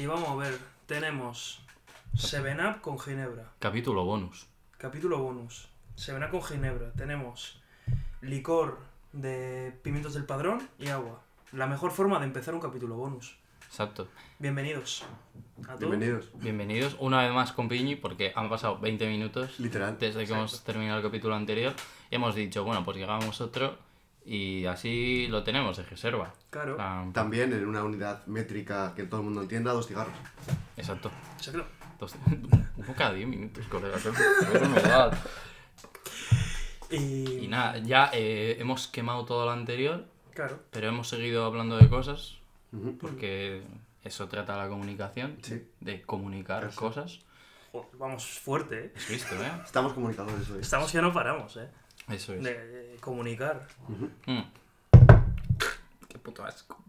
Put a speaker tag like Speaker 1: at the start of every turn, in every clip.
Speaker 1: Y vamos a ver, tenemos Seven Up con Ginebra.
Speaker 2: Capítulo bonus.
Speaker 1: Capítulo bonus. Seven Up con Ginebra. Tenemos licor de pimientos del padrón y agua. La mejor forma de empezar un capítulo bonus.
Speaker 2: Exacto.
Speaker 1: Bienvenidos. A todos.
Speaker 3: Bienvenidos.
Speaker 2: Bienvenidos una vez más con Piñi porque han pasado 20 minutos
Speaker 3: Literal.
Speaker 2: desde que hemos terminado el capítulo anterior y hemos dicho, bueno, pues llegamos otro y así lo tenemos de reserva.
Speaker 1: Claro.
Speaker 2: Plan,
Speaker 3: También en una unidad métrica que todo el mundo entienda, dos cigarros.
Speaker 2: Exacto.
Speaker 1: Sácalo.
Speaker 2: Dos- Uno cada 10 minutos, colega.
Speaker 1: Y,
Speaker 2: Y nada, ya eh, hemos quemado todo lo anterior,
Speaker 1: Claro.
Speaker 2: pero hemos seguido hablando de cosas porque eso trata la comunicación,
Speaker 3: Sí.
Speaker 2: de comunicar
Speaker 3: Eso.
Speaker 2: cosas.
Speaker 1: Joder, vamos fuerte, ¿eh?
Speaker 2: ¿Has visto, eh?
Speaker 3: Estamos comunicadores hoy.
Speaker 1: Estamos que no paramos, ¿eh?
Speaker 2: Eso es.
Speaker 1: De, de comunicar.
Speaker 2: Mm. Qué puto asco.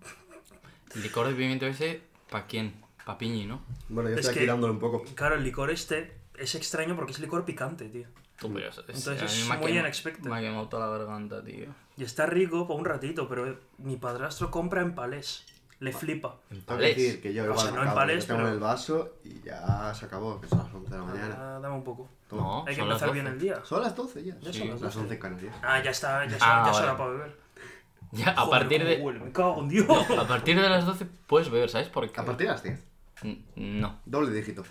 Speaker 2: El licor de pimiento ese, ¿pa' quién? Pa' Piñi, ¿no?
Speaker 3: Bueno, yo
Speaker 1: Es
Speaker 3: estoy
Speaker 1: que-
Speaker 3: aquí dándole un poco.
Speaker 1: Claro, el licor este es extraño porque es licor picante, tío.
Speaker 2: Es-
Speaker 1: Entonces es muy
Speaker 2: quema-
Speaker 1: unexpected.
Speaker 2: Me ha quemado toda la garganta, tío.
Speaker 1: Y está rico por un ratito, pero mi padrastro compra en palés. Le flipa.
Speaker 2: En
Speaker 3: Tengo que
Speaker 2: palés.
Speaker 3: decir que yo
Speaker 1: O
Speaker 3: igual
Speaker 1: sea, no en
Speaker 3: acabo, yo tengo
Speaker 1: pero-
Speaker 3: el vaso y ya se acabó, que son las 11 de la mañana.
Speaker 1: Ah, dame un poco.
Speaker 2: No,
Speaker 1: Hay que empezar bien
Speaker 2: 12.
Speaker 1: el día.
Speaker 3: Son las 12 ya.
Speaker 1: Ya
Speaker 2: Sí,
Speaker 1: son las
Speaker 3: Las
Speaker 1: 12.
Speaker 3: 11 en Canarias.
Speaker 1: Ah, ya está, ya, es-
Speaker 2: Ah,
Speaker 1: ya es
Speaker 2: vale.
Speaker 1: hora para beber.
Speaker 2: Ya, a
Speaker 1: Joder,
Speaker 2: partir de.
Speaker 1: huele, me cago en Dios.
Speaker 2: A partir de las 12 puedes beber, ¿sabes por qué?
Speaker 3: A partir de las 10.
Speaker 2: N- No,
Speaker 3: Doble dígito.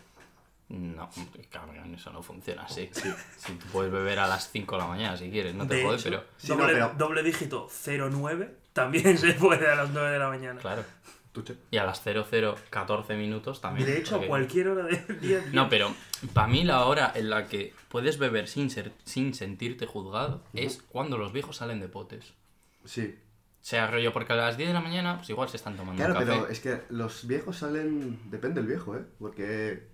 Speaker 2: no, cabrón, eso no funciona así. Si tú puedes beber a las 5 de la mañana si quieres, no te
Speaker 1: De
Speaker 2: jode,
Speaker 1: hecho,
Speaker 2: pero.
Speaker 3: Sí, no,
Speaker 1: doble,
Speaker 3: pero-
Speaker 1: doble dígito 09 también se puede a las 9 de la mañana.
Speaker 2: Claro.
Speaker 3: Tuche.
Speaker 2: Y a las 0014 minutos también.
Speaker 1: De hecho, a
Speaker 2: porque-
Speaker 1: cualquier hora del día.
Speaker 2: No, pero para mí la hora en la que puedes beber sin, ser, sin sentirte juzgado es cuando los viejos salen de potes.
Speaker 3: Sí.
Speaker 2: O sea, rollo, porque a las 10 de la mañana, pues igual se están tomando
Speaker 3: Claro,
Speaker 2: un café.
Speaker 3: pero es que los viejos salen. Depende del viejo, ¿eh? Porque.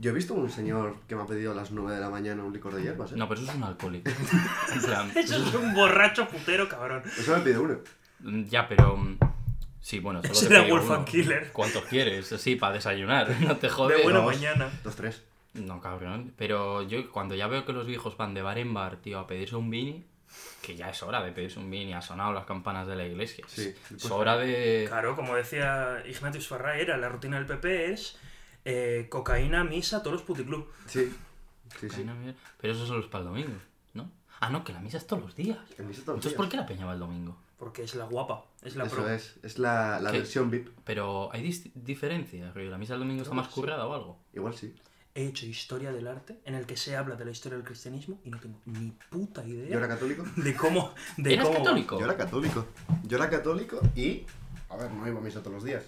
Speaker 3: Yo he visto un señor que me ha pedido a las 9 de la mañana un licor de hierbas, ¿eh?
Speaker 2: No, pero eso es un alcohólico. en plan,
Speaker 1: Eso es un borracho putero, cabrón.
Speaker 3: Eso me pide uno.
Speaker 2: Ya, pero. mm, Sí, bueno, solo
Speaker 1: Es
Speaker 2: te
Speaker 1: Wolfgang
Speaker 2: uno.
Speaker 1: Killer.
Speaker 2: ¿Cuántos quieres? Sí, para desayunar, no te jodes.
Speaker 1: De buena
Speaker 3: dos.
Speaker 1: mañana.
Speaker 3: Dos, tres.
Speaker 2: No, cabrón. Pero yo cuando ya veo que los viejos van de bar en bar, tío, a pedirse un vini, que ya es hora de pedirse un vini, ha sonado las campanas de la iglesia.
Speaker 3: Sí,
Speaker 2: Es
Speaker 3: pues-
Speaker 2: hora de...
Speaker 1: Claro, como decía Ignatius Farraera, la rutina del PP es eh, cocaína, misa, todos los puticlub.
Speaker 3: Sí. Sí, sí.
Speaker 2: Cocaína. Pero eso solo es para el domingo, ¿no? Ah, no, que la misa es todos los días.
Speaker 3: En misa todos los
Speaker 2: Entonces,
Speaker 3: días.
Speaker 2: ¿por qué la peña va el domingo?
Speaker 1: Porque es la guapa, es la
Speaker 3: Eso
Speaker 1: pro.
Speaker 3: es. Es la, la versión VIP.
Speaker 2: Pero hay diferencias, ¿La misa del domingo está más currada o algo?
Speaker 3: Igual sí.
Speaker 1: He hecho historia del arte en el que se habla de la historia del cristianismo y no tengo ni puta idea
Speaker 3: Yo era católico.
Speaker 1: de cómo. De
Speaker 2: ¿Eres
Speaker 1: cómo
Speaker 2: católico?
Speaker 3: Yo era católico. Yo era católico y. A ver, no iba a misa todos los días.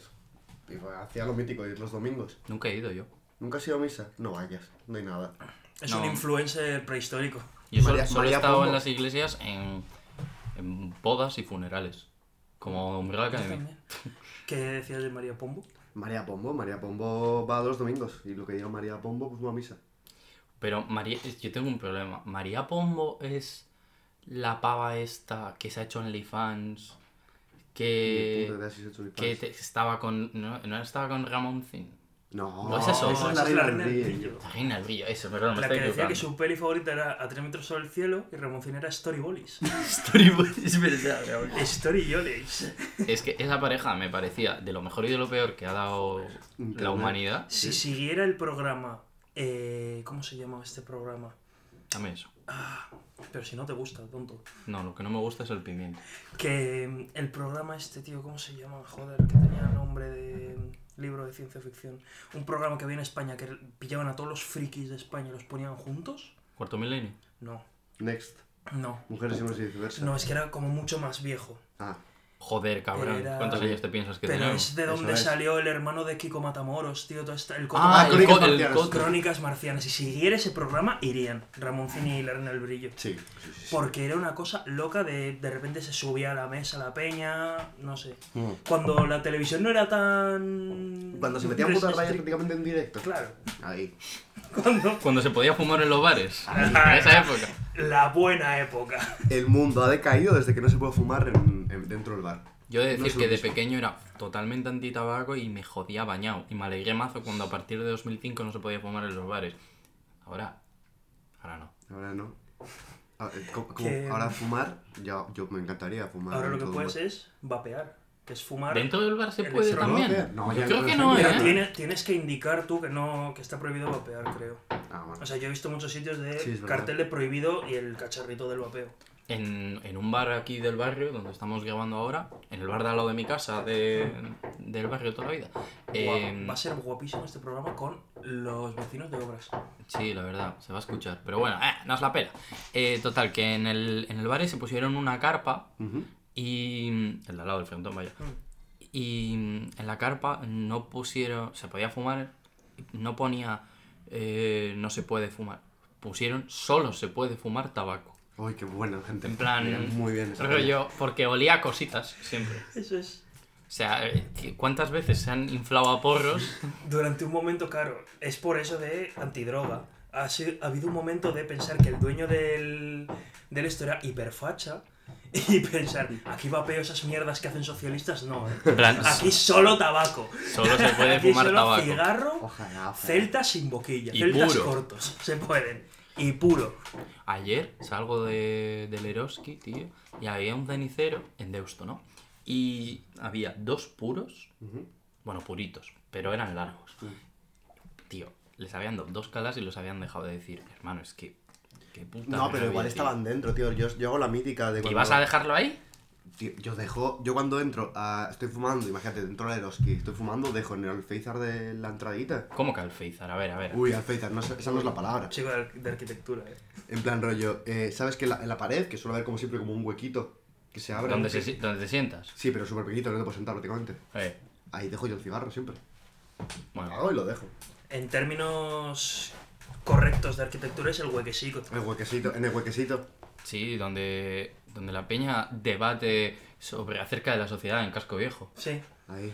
Speaker 3: Iba- Hacía lo mítico ir los domingos.
Speaker 2: Nunca he ido yo.
Speaker 3: ¿Nunca has ido a misa? No vayas, no hay nada.
Speaker 1: Es
Speaker 2: No.
Speaker 1: un influencer prehistórico.
Speaker 2: Yo solo,
Speaker 3: María-
Speaker 2: solo he
Speaker 3: María
Speaker 2: estado en
Speaker 3: Pombo.
Speaker 2: las iglesias en, en bodas y funerales. Como Umbrella Academy.
Speaker 1: ¿Qué decías de María Pombo?
Speaker 3: María Pombo, María Pombo va los domingos. Y lo que diga María Pombo, pues va a misa.
Speaker 2: Pero María, yo tengo un problema. María Pombo es la pava esta que se ha hecho en OnlyFans. Que, que te- estaba con. ¿no, no estaba con Ramón
Speaker 3: No,
Speaker 2: No es.
Speaker 3: Esa es
Speaker 1: esa
Speaker 3: la reina del
Speaker 1: Brillo.
Speaker 2: La reina del brillo, eso, perdón,
Speaker 1: La que decía que su peli favorita era A tres metros sobre el cielo y Ramoncín era Story Bollies.
Speaker 2: Storyboard, es verdad, cabrón.
Speaker 1: Story Bollies.
Speaker 2: Es que esa pareja me parecía de lo mejor y de lo peor que ha dado la humanidad.
Speaker 1: Si siguiera el programa. eh, ¿Cómo se llama este programa?
Speaker 2: Dame eso.
Speaker 1: Ah, pero si no te gusta, tonto.
Speaker 2: No, lo que no me gusta es el pimiento.
Speaker 1: Que mm, el programa este, tío, ¿cómo se llama? Joder, que tenía nombre de libro de ciencia ficción. Un programa que había en España que pillaban a todos los frikis de España y los ponían juntos.
Speaker 2: ¿Cuarto milenio?
Speaker 1: No,
Speaker 3: Next.
Speaker 1: no.
Speaker 3: Mujeres y hombres y viceversa.
Speaker 1: No, es que era como mucho más viejo.
Speaker 3: Ah,
Speaker 2: Joder, cabrón.
Speaker 1: Era-
Speaker 2: ¿Cuántos años te piensas que
Speaker 1: Pero
Speaker 2: tenemos?
Speaker 1: es de
Speaker 3: Eso
Speaker 1: donde
Speaker 3: es.
Speaker 1: salió el hermano de Kiko Matamoros, tío, todo esto, el coto-
Speaker 2: Ah, el,
Speaker 3: Crónicas
Speaker 2: el
Speaker 3: marcianas.
Speaker 1: Crónicas Marcianas. Si siguiera ese programa, irían Ramoncín y la Reina del Brillo.
Speaker 3: sí. sí, sí, sí.
Speaker 1: Porque era una cosa loca de de repente se subía a la mesa la peña, no sé.
Speaker 3: Mm.
Speaker 1: Cuando la televisión no era tan...
Speaker 3: Cuando se metían putas rayas prácticamente en directo.
Speaker 1: Claro.
Speaker 3: Ahí.
Speaker 1: Cuando...
Speaker 2: Cuando se podía fumar en los bares. En
Speaker 1: Ah,
Speaker 2: esa época.
Speaker 1: La buena época.
Speaker 3: El mundo ha decaído desde que no se puede fumar en- en- dentro del bar.
Speaker 2: Yo he de
Speaker 3: No
Speaker 2: decir
Speaker 3: lo
Speaker 2: que de pequeño era totalmente anti-tabaco y me jodía bañado. Y me alegré mazo cuando a partir de 2005 no se podía fumar en los bares. Ahora, ahora no.
Speaker 3: Ahora no. A ver, como- como
Speaker 1: Que-
Speaker 3: ahora fumar, ya, yo me encantaría fumar.
Speaker 1: Ahora
Speaker 3: en
Speaker 1: lo que
Speaker 3: todo
Speaker 1: puedes es vapear. que es fumar.
Speaker 2: ¿Dentro del bar se puede también?
Speaker 3: No,
Speaker 2: Yo creo
Speaker 3: no
Speaker 2: que no, ¿eh?
Speaker 1: tienes, tienes que indicar tú que no que está prohibido vapear, creo.
Speaker 3: Ah, bueno.
Speaker 1: O sea, yo he visto muchos sitios de
Speaker 3: Sí,
Speaker 1: cartel de prohibido y el cacharrito del vapeo.
Speaker 2: En, en un bar aquí del barrio, donde estamos grabando ahora, en el bar de al lado de mi casa, de, del barrio de toda la vida. eh,
Speaker 1: Guau, Va a ser guapísimo este programa con los vecinos de obras.
Speaker 2: Sí, la verdad, se va a escuchar. Pero bueno, eh, nos la pela. Eh, total, que en el, en el bar se pusieron una carpa y... El de al lado del frontón, vaya.
Speaker 1: Mm.
Speaker 2: Y en la carpa no pusieron... Se podía fumar, no ponía... eh, no se puede fumar. Pusieron solo se puede fumar tabaco.
Speaker 3: Uy, qué bueno, gente.
Speaker 2: En plan...
Speaker 3: Mira, Muy bien.
Speaker 2: Rollo, porque olía a cositas siempre.
Speaker 1: Eso es.
Speaker 2: O sea, eh, ¿cuántas veces se han inflado a porros?
Speaker 1: Durante un momento, claro, es por eso de antidroga. Ha, sido- ha habido un momento de pensar que el dueño del, del esto era hiperfacha y pensar, aquí vapeo esas mierdas que hacen socialistas, no, ¿eh?
Speaker 2: En plan,
Speaker 1: Aquí solo tabaco.
Speaker 2: solo se puede
Speaker 1: Aquí
Speaker 2: fumar
Speaker 1: solo
Speaker 2: tabaco.
Speaker 1: cigarro,
Speaker 3: Ojalá, ojalá.
Speaker 1: celtas sin boquilla,
Speaker 2: Y
Speaker 1: celtas
Speaker 2: puro.
Speaker 1: cortos, se pueden. Y puro.
Speaker 2: Ayer salgo de, del Eroski, tío, y había un cenicero en Deusto, ¿no? Y había dos puros, bueno, puritos, pero eran largos.
Speaker 3: Mm.
Speaker 2: Tío, les habían dado dos calas y los habían dejado de decir, hermano, es que... Qué puta
Speaker 3: No, pero igual
Speaker 2: tío".
Speaker 3: estaban dentro, tío. Yo, yo hago la mítica de
Speaker 2: ¿Y
Speaker 3: cuando...
Speaker 2: vas a dejarlo ahí?
Speaker 3: Tío, yo dejo... Yo cuando entro, a- estoy fumando, imagínate, dentro del Eroski, estoy fumando, dejo en el Feizar de la entradita.
Speaker 2: ¿Cómo que al Feizar? A ver, a ver.
Speaker 3: Uy, al Feizar, no, esa no es la palabra.
Speaker 1: Chico de, ar- de arquitectura, ¿eh?
Speaker 3: En plan rollo, eh, ¿sabes que en la, en la pared, que suele haber como siempre como un huequito que se abre?
Speaker 2: ¿Dónde,
Speaker 3: ¿no?
Speaker 2: se, si- ¿Dónde te sientas?
Speaker 3: Sí, pero súper pequeñito, no te puedes sentar prácticamente.
Speaker 2: Eh,
Speaker 3: Ahí dejo yo el cigarro siempre.
Speaker 2: bueno,
Speaker 3: Hago y lo dejo.
Speaker 1: En términos correctos de arquitectura es el huequecico.
Speaker 3: El huequecito, en el huequecito.
Speaker 2: sí, donde, donde la peña debate sobre acerca de la sociedad en Casco Viejo.
Speaker 1: Sí.
Speaker 3: Ahí.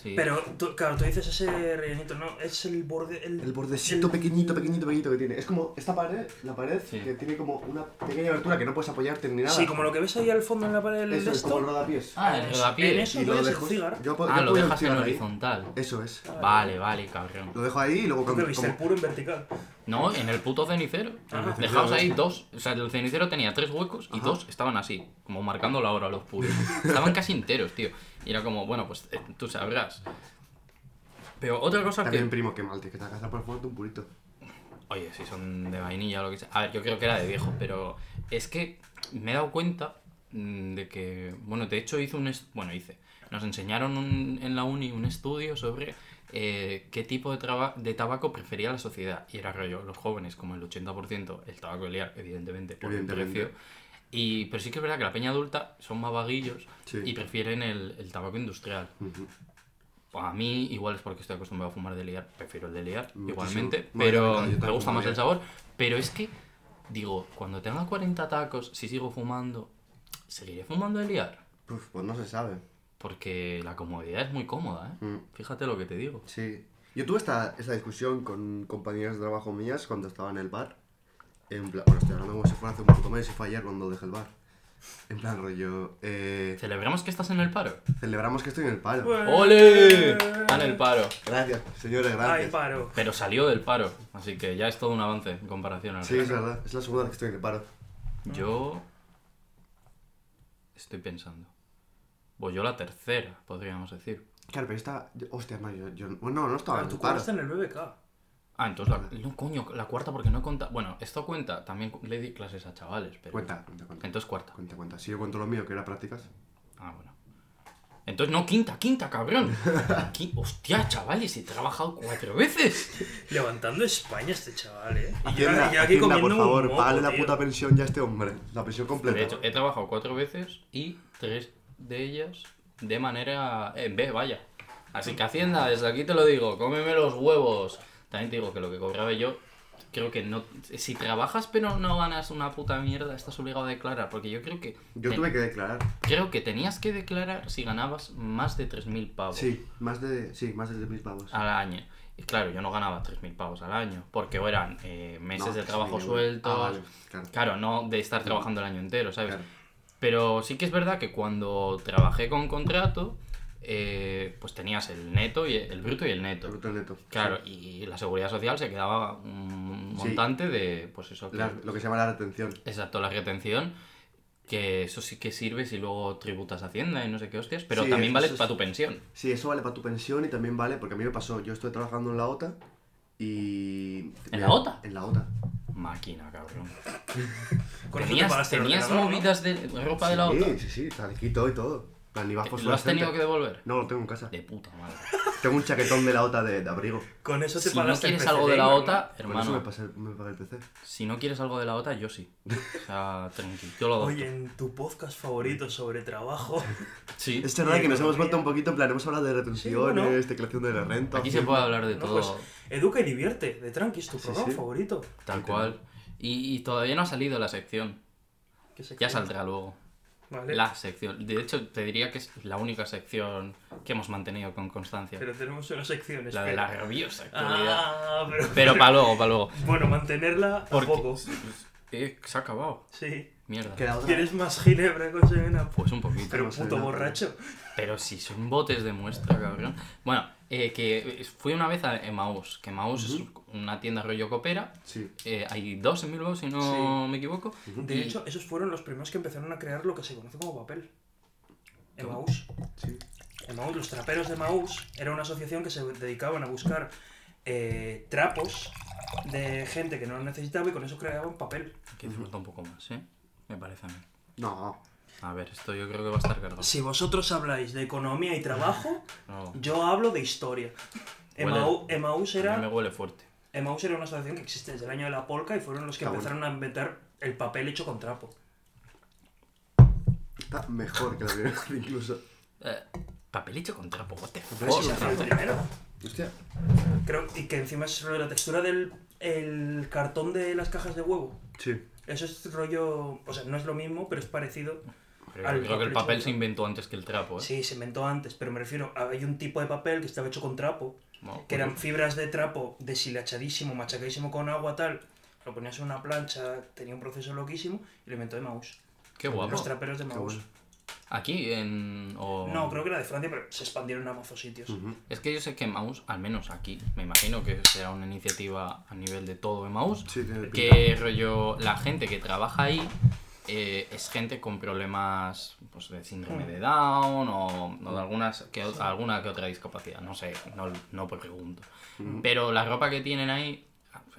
Speaker 2: Sí.
Speaker 1: Pero, tú, claro, tú dices ese rellenito, ¿no? Es el borde... El,
Speaker 3: El bordecito
Speaker 1: el-
Speaker 3: pequeñito, pequeñito, pequeñito que tiene. Es como esta pared, la pared,
Speaker 2: Sí.
Speaker 3: que tiene como una pequeña abertura que no puedes apoyarte ni nada.
Speaker 1: Sí, como lo que ves ahí al fondo en la pared del
Speaker 3: Eso es como el rodapiés.
Speaker 2: Ah, el
Speaker 1: En
Speaker 2: rodapiés.
Speaker 1: eso
Speaker 3: y lo dejo. Yo,
Speaker 2: Ah,
Speaker 3: yo
Speaker 2: lo
Speaker 3: pongo el
Speaker 2: dejas en
Speaker 3: ahí.
Speaker 2: horizontal.
Speaker 3: Eso es.
Speaker 2: Vale, vale, cabrón.
Speaker 3: Lo dejo ahí y luego como-
Speaker 1: El puro en vertical.
Speaker 2: No, en el puto cenicero.
Speaker 1: Ah.
Speaker 2: Dejaos ahí dos. O sea, el cenicero tenía tres huecos y
Speaker 3: Ajá.
Speaker 2: dos estaban así, como marcando la hora los puros. Estaban casi enteros, tío. Y era como, bueno, pues eh, tú sabrás. Pero otra cosa
Speaker 3: También,
Speaker 2: que.
Speaker 3: primo, que mal, tío, que te hagas por fumarte un purito.
Speaker 2: Oye, si son de vainilla o lo que sea. A ver, yo creo que era de viejo, pero es que me he dado cuenta mm, de que. Bueno, de hecho hice un. Bueno, hice. Nos enseñaron un- en la uni un estudio sobre eh, qué tipo de, traba- de tabaco prefería la sociedad. Y era rollo, los jóvenes, como el 80%, el tabaco de liar, evidentemente, por el
Speaker 3: Evidentemente.
Speaker 2: precio. Y, pero sí que es verdad que la peña adulta son más vaguillos
Speaker 3: Sí.
Speaker 2: y prefieren el, el tabaco industrial.
Speaker 3: Ujú.
Speaker 2: Pues a mí, igual es porque estoy acostumbrado a fumar de liar, prefiero el de liar,
Speaker 3: Muchísimo.
Speaker 2: igualmente, pero me
Speaker 3: también
Speaker 2: gusta más el sabor. Pero es que, digo, cuando tenga 40 tacos, si sigo fumando, ¿seguiré fumando de liar?
Speaker 3: Uf, pues no se sabe.
Speaker 2: Porque la comodidad es muy cómoda, ¿eh?
Speaker 3: Mm.
Speaker 2: Fíjate lo que te digo.
Speaker 3: Sí. Yo tuve esta, esta discusión con compañeras de trabajo mías cuando estaba en el bar. En plan, bueno, estoy hablando como si fuera hace un puto mes y fue ayer cuando dejé el bar. En plan, rollo. Eh,
Speaker 2: ¿Celebramos que estás en el paro?
Speaker 3: celebramos que estoy en el paro.
Speaker 2: ¡Ole! Está en el paro.
Speaker 3: Gracias, señores,
Speaker 1: Ay,
Speaker 3: gracias.
Speaker 1: paro.
Speaker 2: Pero salió del paro, así que ya es todo un avance en comparación al
Speaker 3: Sí, es verdad. Es la segunda vez que estoy en el paro.
Speaker 2: Yo estoy pensando. Pues yo la tercera, podríamos decir.
Speaker 3: Claro, pero esta. yo- Hostia, no, yo. yo bueno, no, no estaba
Speaker 1: Claro,
Speaker 3: en
Speaker 1: tú
Speaker 3: el paro.
Speaker 1: cobraste en el BBK.
Speaker 2: Ah, entonces la... No, coño, la cuarta porque no cuenta... Bueno, esto cuenta, también le di clases a chavales, pero...
Speaker 3: Cuenta, cuenta, cuenta.
Speaker 2: Entonces cuarta.
Speaker 3: Cuenta, cuenta. Si yo cuento lo mío, que era prácticas.
Speaker 2: Ah, bueno. Entonces no, quinta, quinta, cabrón. Qui- Hostia, chavales, he trabajado cuatro veces.
Speaker 1: Levantando España este chaval, ¿eh? Y yo-
Speaker 3: Hacienda,
Speaker 1: y yo aquí
Speaker 3: Hacienda,
Speaker 1: comiendo
Speaker 3: por
Speaker 1: un
Speaker 3: favor,
Speaker 1: moco,
Speaker 3: págale la puta pensión ya a este hombre. La pensión completa.
Speaker 2: De hecho, he trabajado cuatro veces y tres de ellas de manera... En B, vaya. Así que Hacienda, desde aquí te lo digo, cómeme los huevos. También te digo que lo que cobraba yo, creo que no... Si trabajas pero no ganas una puta mierda, estás obligado a declarar. Porque yo creo que...
Speaker 3: Yo
Speaker 2: te-
Speaker 3: tuve que declarar.
Speaker 2: Creo que tenías que declarar si ganabas más de 3.000 pavos
Speaker 3: Sí, más de. Sí, más de 3.000 pavos.
Speaker 2: al año. Y claro, yo no ganaba 3.000 pavos al año, porque eran eh, meses
Speaker 3: No,
Speaker 2: de trabajo sueltos.
Speaker 3: Ah, vale, claro.
Speaker 2: Claro, no de estar trabajando el año entero, ¿sabes?
Speaker 3: Claro.
Speaker 2: Pero sí que es verdad que cuando trabajé con contrato, eh, pues tenías el neto y el bruto y el neto.
Speaker 3: Bruto neto.
Speaker 2: Claro, y la seguridad social se quedaba un
Speaker 3: Sí.
Speaker 2: montante de, pues eso, que-
Speaker 3: La- lo que se llama la retención.
Speaker 2: exacto, la retención. Que eso sí que sirve si luego tributas a Hacienda y no sé qué hostias, pero
Speaker 3: Sí,
Speaker 2: también
Speaker 3: eso
Speaker 2: vale para tu pensión.
Speaker 3: Sí, eso vale para tu pensión y también vale, porque a mí me pasó, yo estoy trabajando en la OTA y...
Speaker 2: ¿En la OTA?
Speaker 3: En la OTA.
Speaker 2: Máquina, cabrón.
Speaker 1: Con
Speaker 2: ¿Tenías, movidas de ropa de la
Speaker 3: Sí,
Speaker 2: OTA?
Speaker 3: sí, sí, talquito y todo. Plan,
Speaker 2: ¿Lo has tenido que devolver?
Speaker 3: No, lo tengo en casa.
Speaker 2: De puta madre.
Speaker 3: Tengo un chaquetón de la OTA de, de abrigo.
Speaker 1: Con eso te
Speaker 2: Si no quieres algo de la. OTA,
Speaker 3: eso me,
Speaker 2: hermano,
Speaker 3: pasé, me pagué el PC.
Speaker 2: si no quieres algo de la OTA, yo sí. O sea, tranquilo, yo lo adopto.
Speaker 1: Oye, en tu podcast favorito sobre trabajo.
Speaker 2: Sí,
Speaker 3: Es verdad que nos hemos vuelto un poquito, en plan, hemos hablado de retenciones,
Speaker 1: bueno.
Speaker 3: declaración de la renta.
Speaker 2: aquí se puede hablar de
Speaker 1: No,
Speaker 2: todo,
Speaker 1: pues, Educa y divierte, de Tranqui, es tu
Speaker 3: Sí,
Speaker 1: programa
Speaker 3: sí.
Speaker 1: favorito.
Speaker 2: tal cual. Y, y todavía no ha salido la sección.
Speaker 1: ¿Qué
Speaker 2: Ya
Speaker 1: sección?
Speaker 2: saldrá luego.
Speaker 1: Vale.
Speaker 2: La sección. De hecho, te diría que es la única sección que hemos mantenido con constancia.
Speaker 1: Pero tenemos una sección,
Speaker 2: La de la rabiosa actualidad.
Speaker 1: Ah, pero...
Speaker 2: Pero para luego, para luego.
Speaker 1: Bueno, mantenerla
Speaker 2: Porque-
Speaker 1: tampoco.
Speaker 2: Eh, se ha acabado.
Speaker 1: Sí.
Speaker 2: Mierda.
Speaker 1: ¿Quieres más ginebra con Semena?
Speaker 2: Pues un poquito.
Speaker 1: Pero
Speaker 3: sé
Speaker 1: puto borracho.
Speaker 2: Pero si son botes de muestra, cabrón. Bueno, eh, que fui una vez a Emmaus, que Emmaus es una tienda rollo copera.
Speaker 3: Sí.
Speaker 2: Eh, hay dos en Bilbao, si no
Speaker 1: Sí.
Speaker 2: me equivoco.
Speaker 1: De
Speaker 2: Y-
Speaker 1: hecho, esos fueron los primeros que empezaron a crear lo que se conoce como papel. Emmaus.
Speaker 3: Sí.
Speaker 1: Emmaus, los traperos de Emmaus era una asociación que se dedicaban a buscar eh, trapos de gente que no lo necesitaba y con eso creaban papel.
Speaker 2: que falta un poco más, ¿eh? Me parece a mí.
Speaker 3: No.
Speaker 2: A ver, esto yo creo que va a estar cargado.
Speaker 1: Si vosotros habláis de economía y trabajo,
Speaker 2: No,
Speaker 1: yo hablo de historia. Emau- Emmaus
Speaker 2: a mí me
Speaker 1: era,
Speaker 2: huele fuerte.
Speaker 1: Emmaus era una asociación que existe desde el año de la polca y fueron los que
Speaker 3: Está bueno.
Speaker 1: empezaron a inventar el papel hecho con trapo.
Speaker 3: Está mejor que la primera incluso.
Speaker 2: Eh, papel hecho con trapo, what the
Speaker 3: Pero
Speaker 2: fuck?
Speaker 1: fue el primero.
Speaker 3: Hostia.
Speaker 1: Creo, y que encima es la textura del el cartón de las cajas de huevo.
Speaker 3: Sí.
Speaker 1: Eso es rollo. O sea, no es lo mismo, pero es parecido. Al
Speaker 2: creo que el
Speaker 1: papel
Speaker 2: se inventó antes que el trapo, ¿eh?
Speaker 1: Sí, se inventó antes, pero me refiero. Hay un tipo de papel que estaba hecho con trapo, que eran fibras de trapo deshilachadísimo, machacadísimo con agua, tal. Lo ponías en una plancha, tenía un proceso loquísimo y lo inventó de Maus.
Speaker 2: Qué guapo.
Speaker 1: Los traperos de Maus.
Speaker 3: bueno.
Speaker 2: Aquí en... o-
Speaker 1: No, creo que era de Francia, pero se expandieron a mazos sitios.
Speaker 2: Es que yo sé que Maus, al menos aquí, me imagino que será una iniciativa a nivel de todo de Maus,
Speaker 3: Sí, tiene pinta.
Speaker 2: que rollo, la gente que trabaja ahí eh, es gente con problemas pues, de síndrome de Down o, o de algunas, que, alguna que otra discapacidad, no sé, no, no pregunto. Pero la ropa que tienen ahí,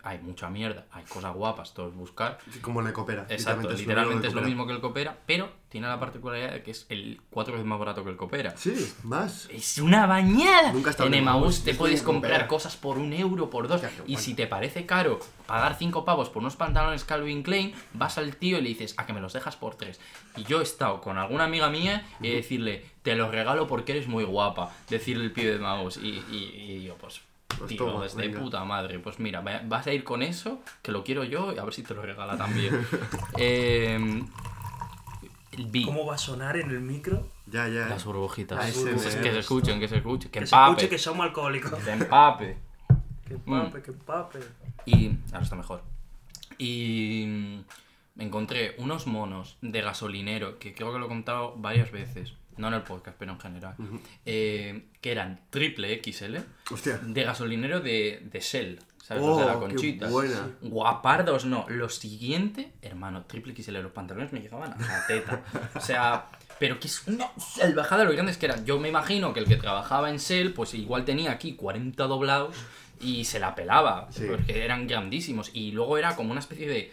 Speaker 2: hay mucha mierda, hay cosas guapas, todo es buscar.
Speaker 3: Como la copera.
Speaker 2: Exacto,
Speaker 3: es
Speaker 2: literalmente es lo mismo que el Copera, pero tiene la particularidad de que es el cuatro veces más barato que el Copera.
Speaker 3: Sí, más.
Speaker 2: Es una bañada.
Speaker 3: Nunca
Speaker 2: en
Speaker 3: en
Speaker 2: Emaús te puedes
Speaker 3: en
Speaker 2: comprar cosas por un euro, por dos. Y si te parece caro pagar cinco pavos por unos pantalones Calvin Klein, vas al tío y le dices, a que me los dejas por tres. Y yo he estado con alguna amiga mía y decirle, te los regalo porque eres muy guapa. Decirle el pibe de Emaús. Y, y, y yo, pues.
Speaker 3: Pues
Speaker 2: Tío,
Speaker 3: toma,
Speaker 2: desde
Speaker 3: venga.
Speaker 2: puta madre. Pues mira, va- vas a ir con eso, que lo quiero yo, y a ver si te lo regala también. eh, B.
Speaker 1: ¿Cómo va a sonar en el micro?
Speaker 3: Ya, ya.
Speaker 2: Las burbujitas. Que se escuchen, que se escuchen. Que
Speaker 1: Que se
Speaker 2: empape.
Speaker 1: escuche que somos alcohólicos.
Speaker 2: Que empape.
Speaker 1: Que
Speaker 2: Mm.
Speaker 1: empape, que empape.
Speaker 2: Y. Ahora está mejor. Y. mm, Me encontré unos monos de gasolinero, que creo que lo he contado varias veces, no en el podcast, pero en general, eh, que eran triple XL,
Speaker 3: Hostia.
Speaker 2: de gasolinero de, de Shell, ¿sabes? Los de la
Speaker 3: Oh, qué
Speaker 2: conchita.
Speaker 3: buena.
Speaker 2: Guapardos no. Lo siguiente, hermano, triple XL, los pantalones me llegaban a la teta. O sea, pero que es una salvajada lo grandes que eran. Yo me imagino que el que trabajaba en Shell, pues igual tenía aquí 40 doblados y se la pelaba,
Speaker 3: Sí.
Speaker 2: porque eran grandísimos. Y luego era como una especie de,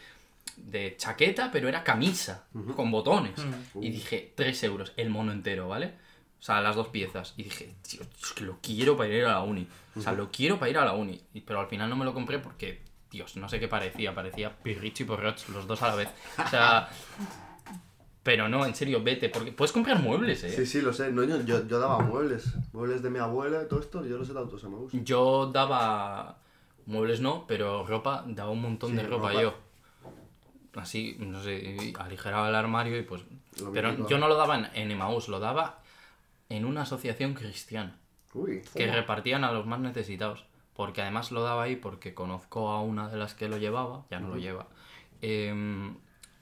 Speaker 2: de chaqueta, pero era camisa, con botones. Y dije, 3 euros, el mono entero, ¿vale? O sea, las dos piezas. Y dije, tío, es que lo quiero para ir a la uni. O sea, lo quiero para ir a la uni. Pero al final no me lo compré porque, Dios, no sé qué parecía. Parecía Pirricho y Porroch, los dos a la vez. O sea... Pero no, en serio, vete, porque puedes comprar muebles, ¿eh?
Speaker 3: Sí, sí, lo sé. No, yo, yo, yo daba muebles. Muebles de mi abuela y todo esto. Yo los he dado todos a.
Speaker 2: Yo daba... Muebles no, pero ropa, daba un montón
Speaker 3: Sí,
Speaker 2: de ropa,
Speaker 3: ropa.
Speaker 2: yo. Así, no sé, aligeraba el armario y pues...
Speaker 3: Lo
Speaker 2: Pero yo no lo daba en, en Emaús, lo daba en una asociación cristiana.
Speaker 3: Uy.
Speaker 2: que repartían a los más necesitados. Porque además lo daba ahí porque conozco a una de las que lo llevaba, ya no lo lleva. eh,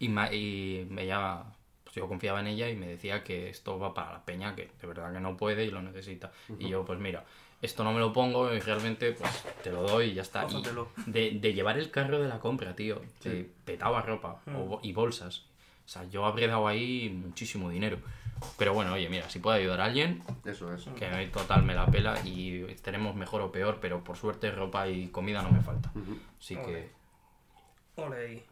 Speaker 2: y, ma- y me llama, pues yo confiaba en ella y me decía que esto va para la peña, que de verdad que no puede y lo necesita. Y yo, pues mira, esto no me lo pongo y realmente pues te lo doy y ya está. Y de, de llevar el carro de la compra, tío, te petaba ropa o bo- y bolsas. O sea, yo habría dado ahí muchísimo dinero. Pero bueno, oye, mira, si puede ayudar a alguien,
Speaker 3: Eso es.
Speaker 2: que total me la pela y tenemos mejor o peor, pero por suerte ropa y comida no me falta. Así que...
Speaker 1: Ole ahí.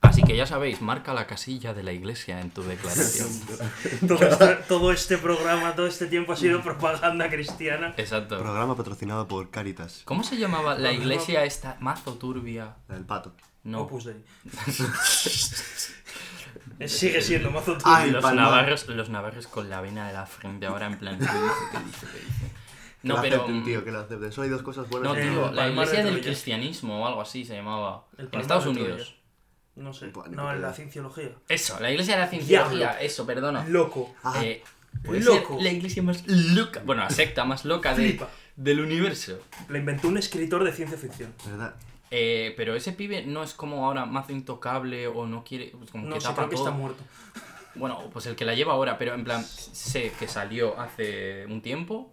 Speaker 2: Así que ya sabéis, marca la casilla de la iglesia en tu declaración.
Speaker 1: Todo este, todo este programa, todo este tiempo ha sido propaganda cristiana.
Speaker 2: Exacto.
Speaker 3: Programa patrocinado por Caritas,
Speaker 2: ¿Cómo se llamaba la iglesia esta mazo turbia?
Speaker 3: la del pato.
Speaker 2: No.
Speaker 1: Opus Dei. Sigue siendo mazo turbio.
Speaker 3: Ay,
Speaker 2: los navarros, los navarros con la vena de la frente ahora en plan... ¿qué dice? ¿Qué dice? ¿Qué dice? No,
Speaker 3: que
Speaker 2: pero...
Speaker 3: acepten, tío, que lo acepten. Solo hay dos cosas buenas.
Speaker 2: No, tío, la iglesia
Speaker 1: de
Speaker 2: del cristianismo o algo así se llamaba.
Speaker 1: El
Speaker 2: En Estados
Speaker 1: de.
Speaker 2: Unidos.
Speaker 1: No sé. No, en la cienciología.
Speaker 2: Eso, la iglesia de la cienciología.
Speaker 1: Diablo.
Speaker 2: Eso, perdona.
Speaker 1: Loco.
Speaker 3: Ah,
Speaker 2: Eh, puede
Speaker 1: Loco.
Speaker 2: ser la iglesia más loca. Bueno, la secta más loca de- del universo.
Speaker 1: La inventó un escritor de ciencia ficción.
Speaker 3: ¿verdad?
Speaker 2: Eh, pero ese pibe no es como ahora más intocable o no quiere. pues como
Speaker 1: No
Speaker 2: que
Speaker 1: sé,
Speaker 2: tapa
Speaker 1: creo que
Speaker 2: todo.
Speaker 1: está muerto.
Speaker 2: Bueno, pues el que la lleva ahora, pero en plan, sé que salió hace un tiempo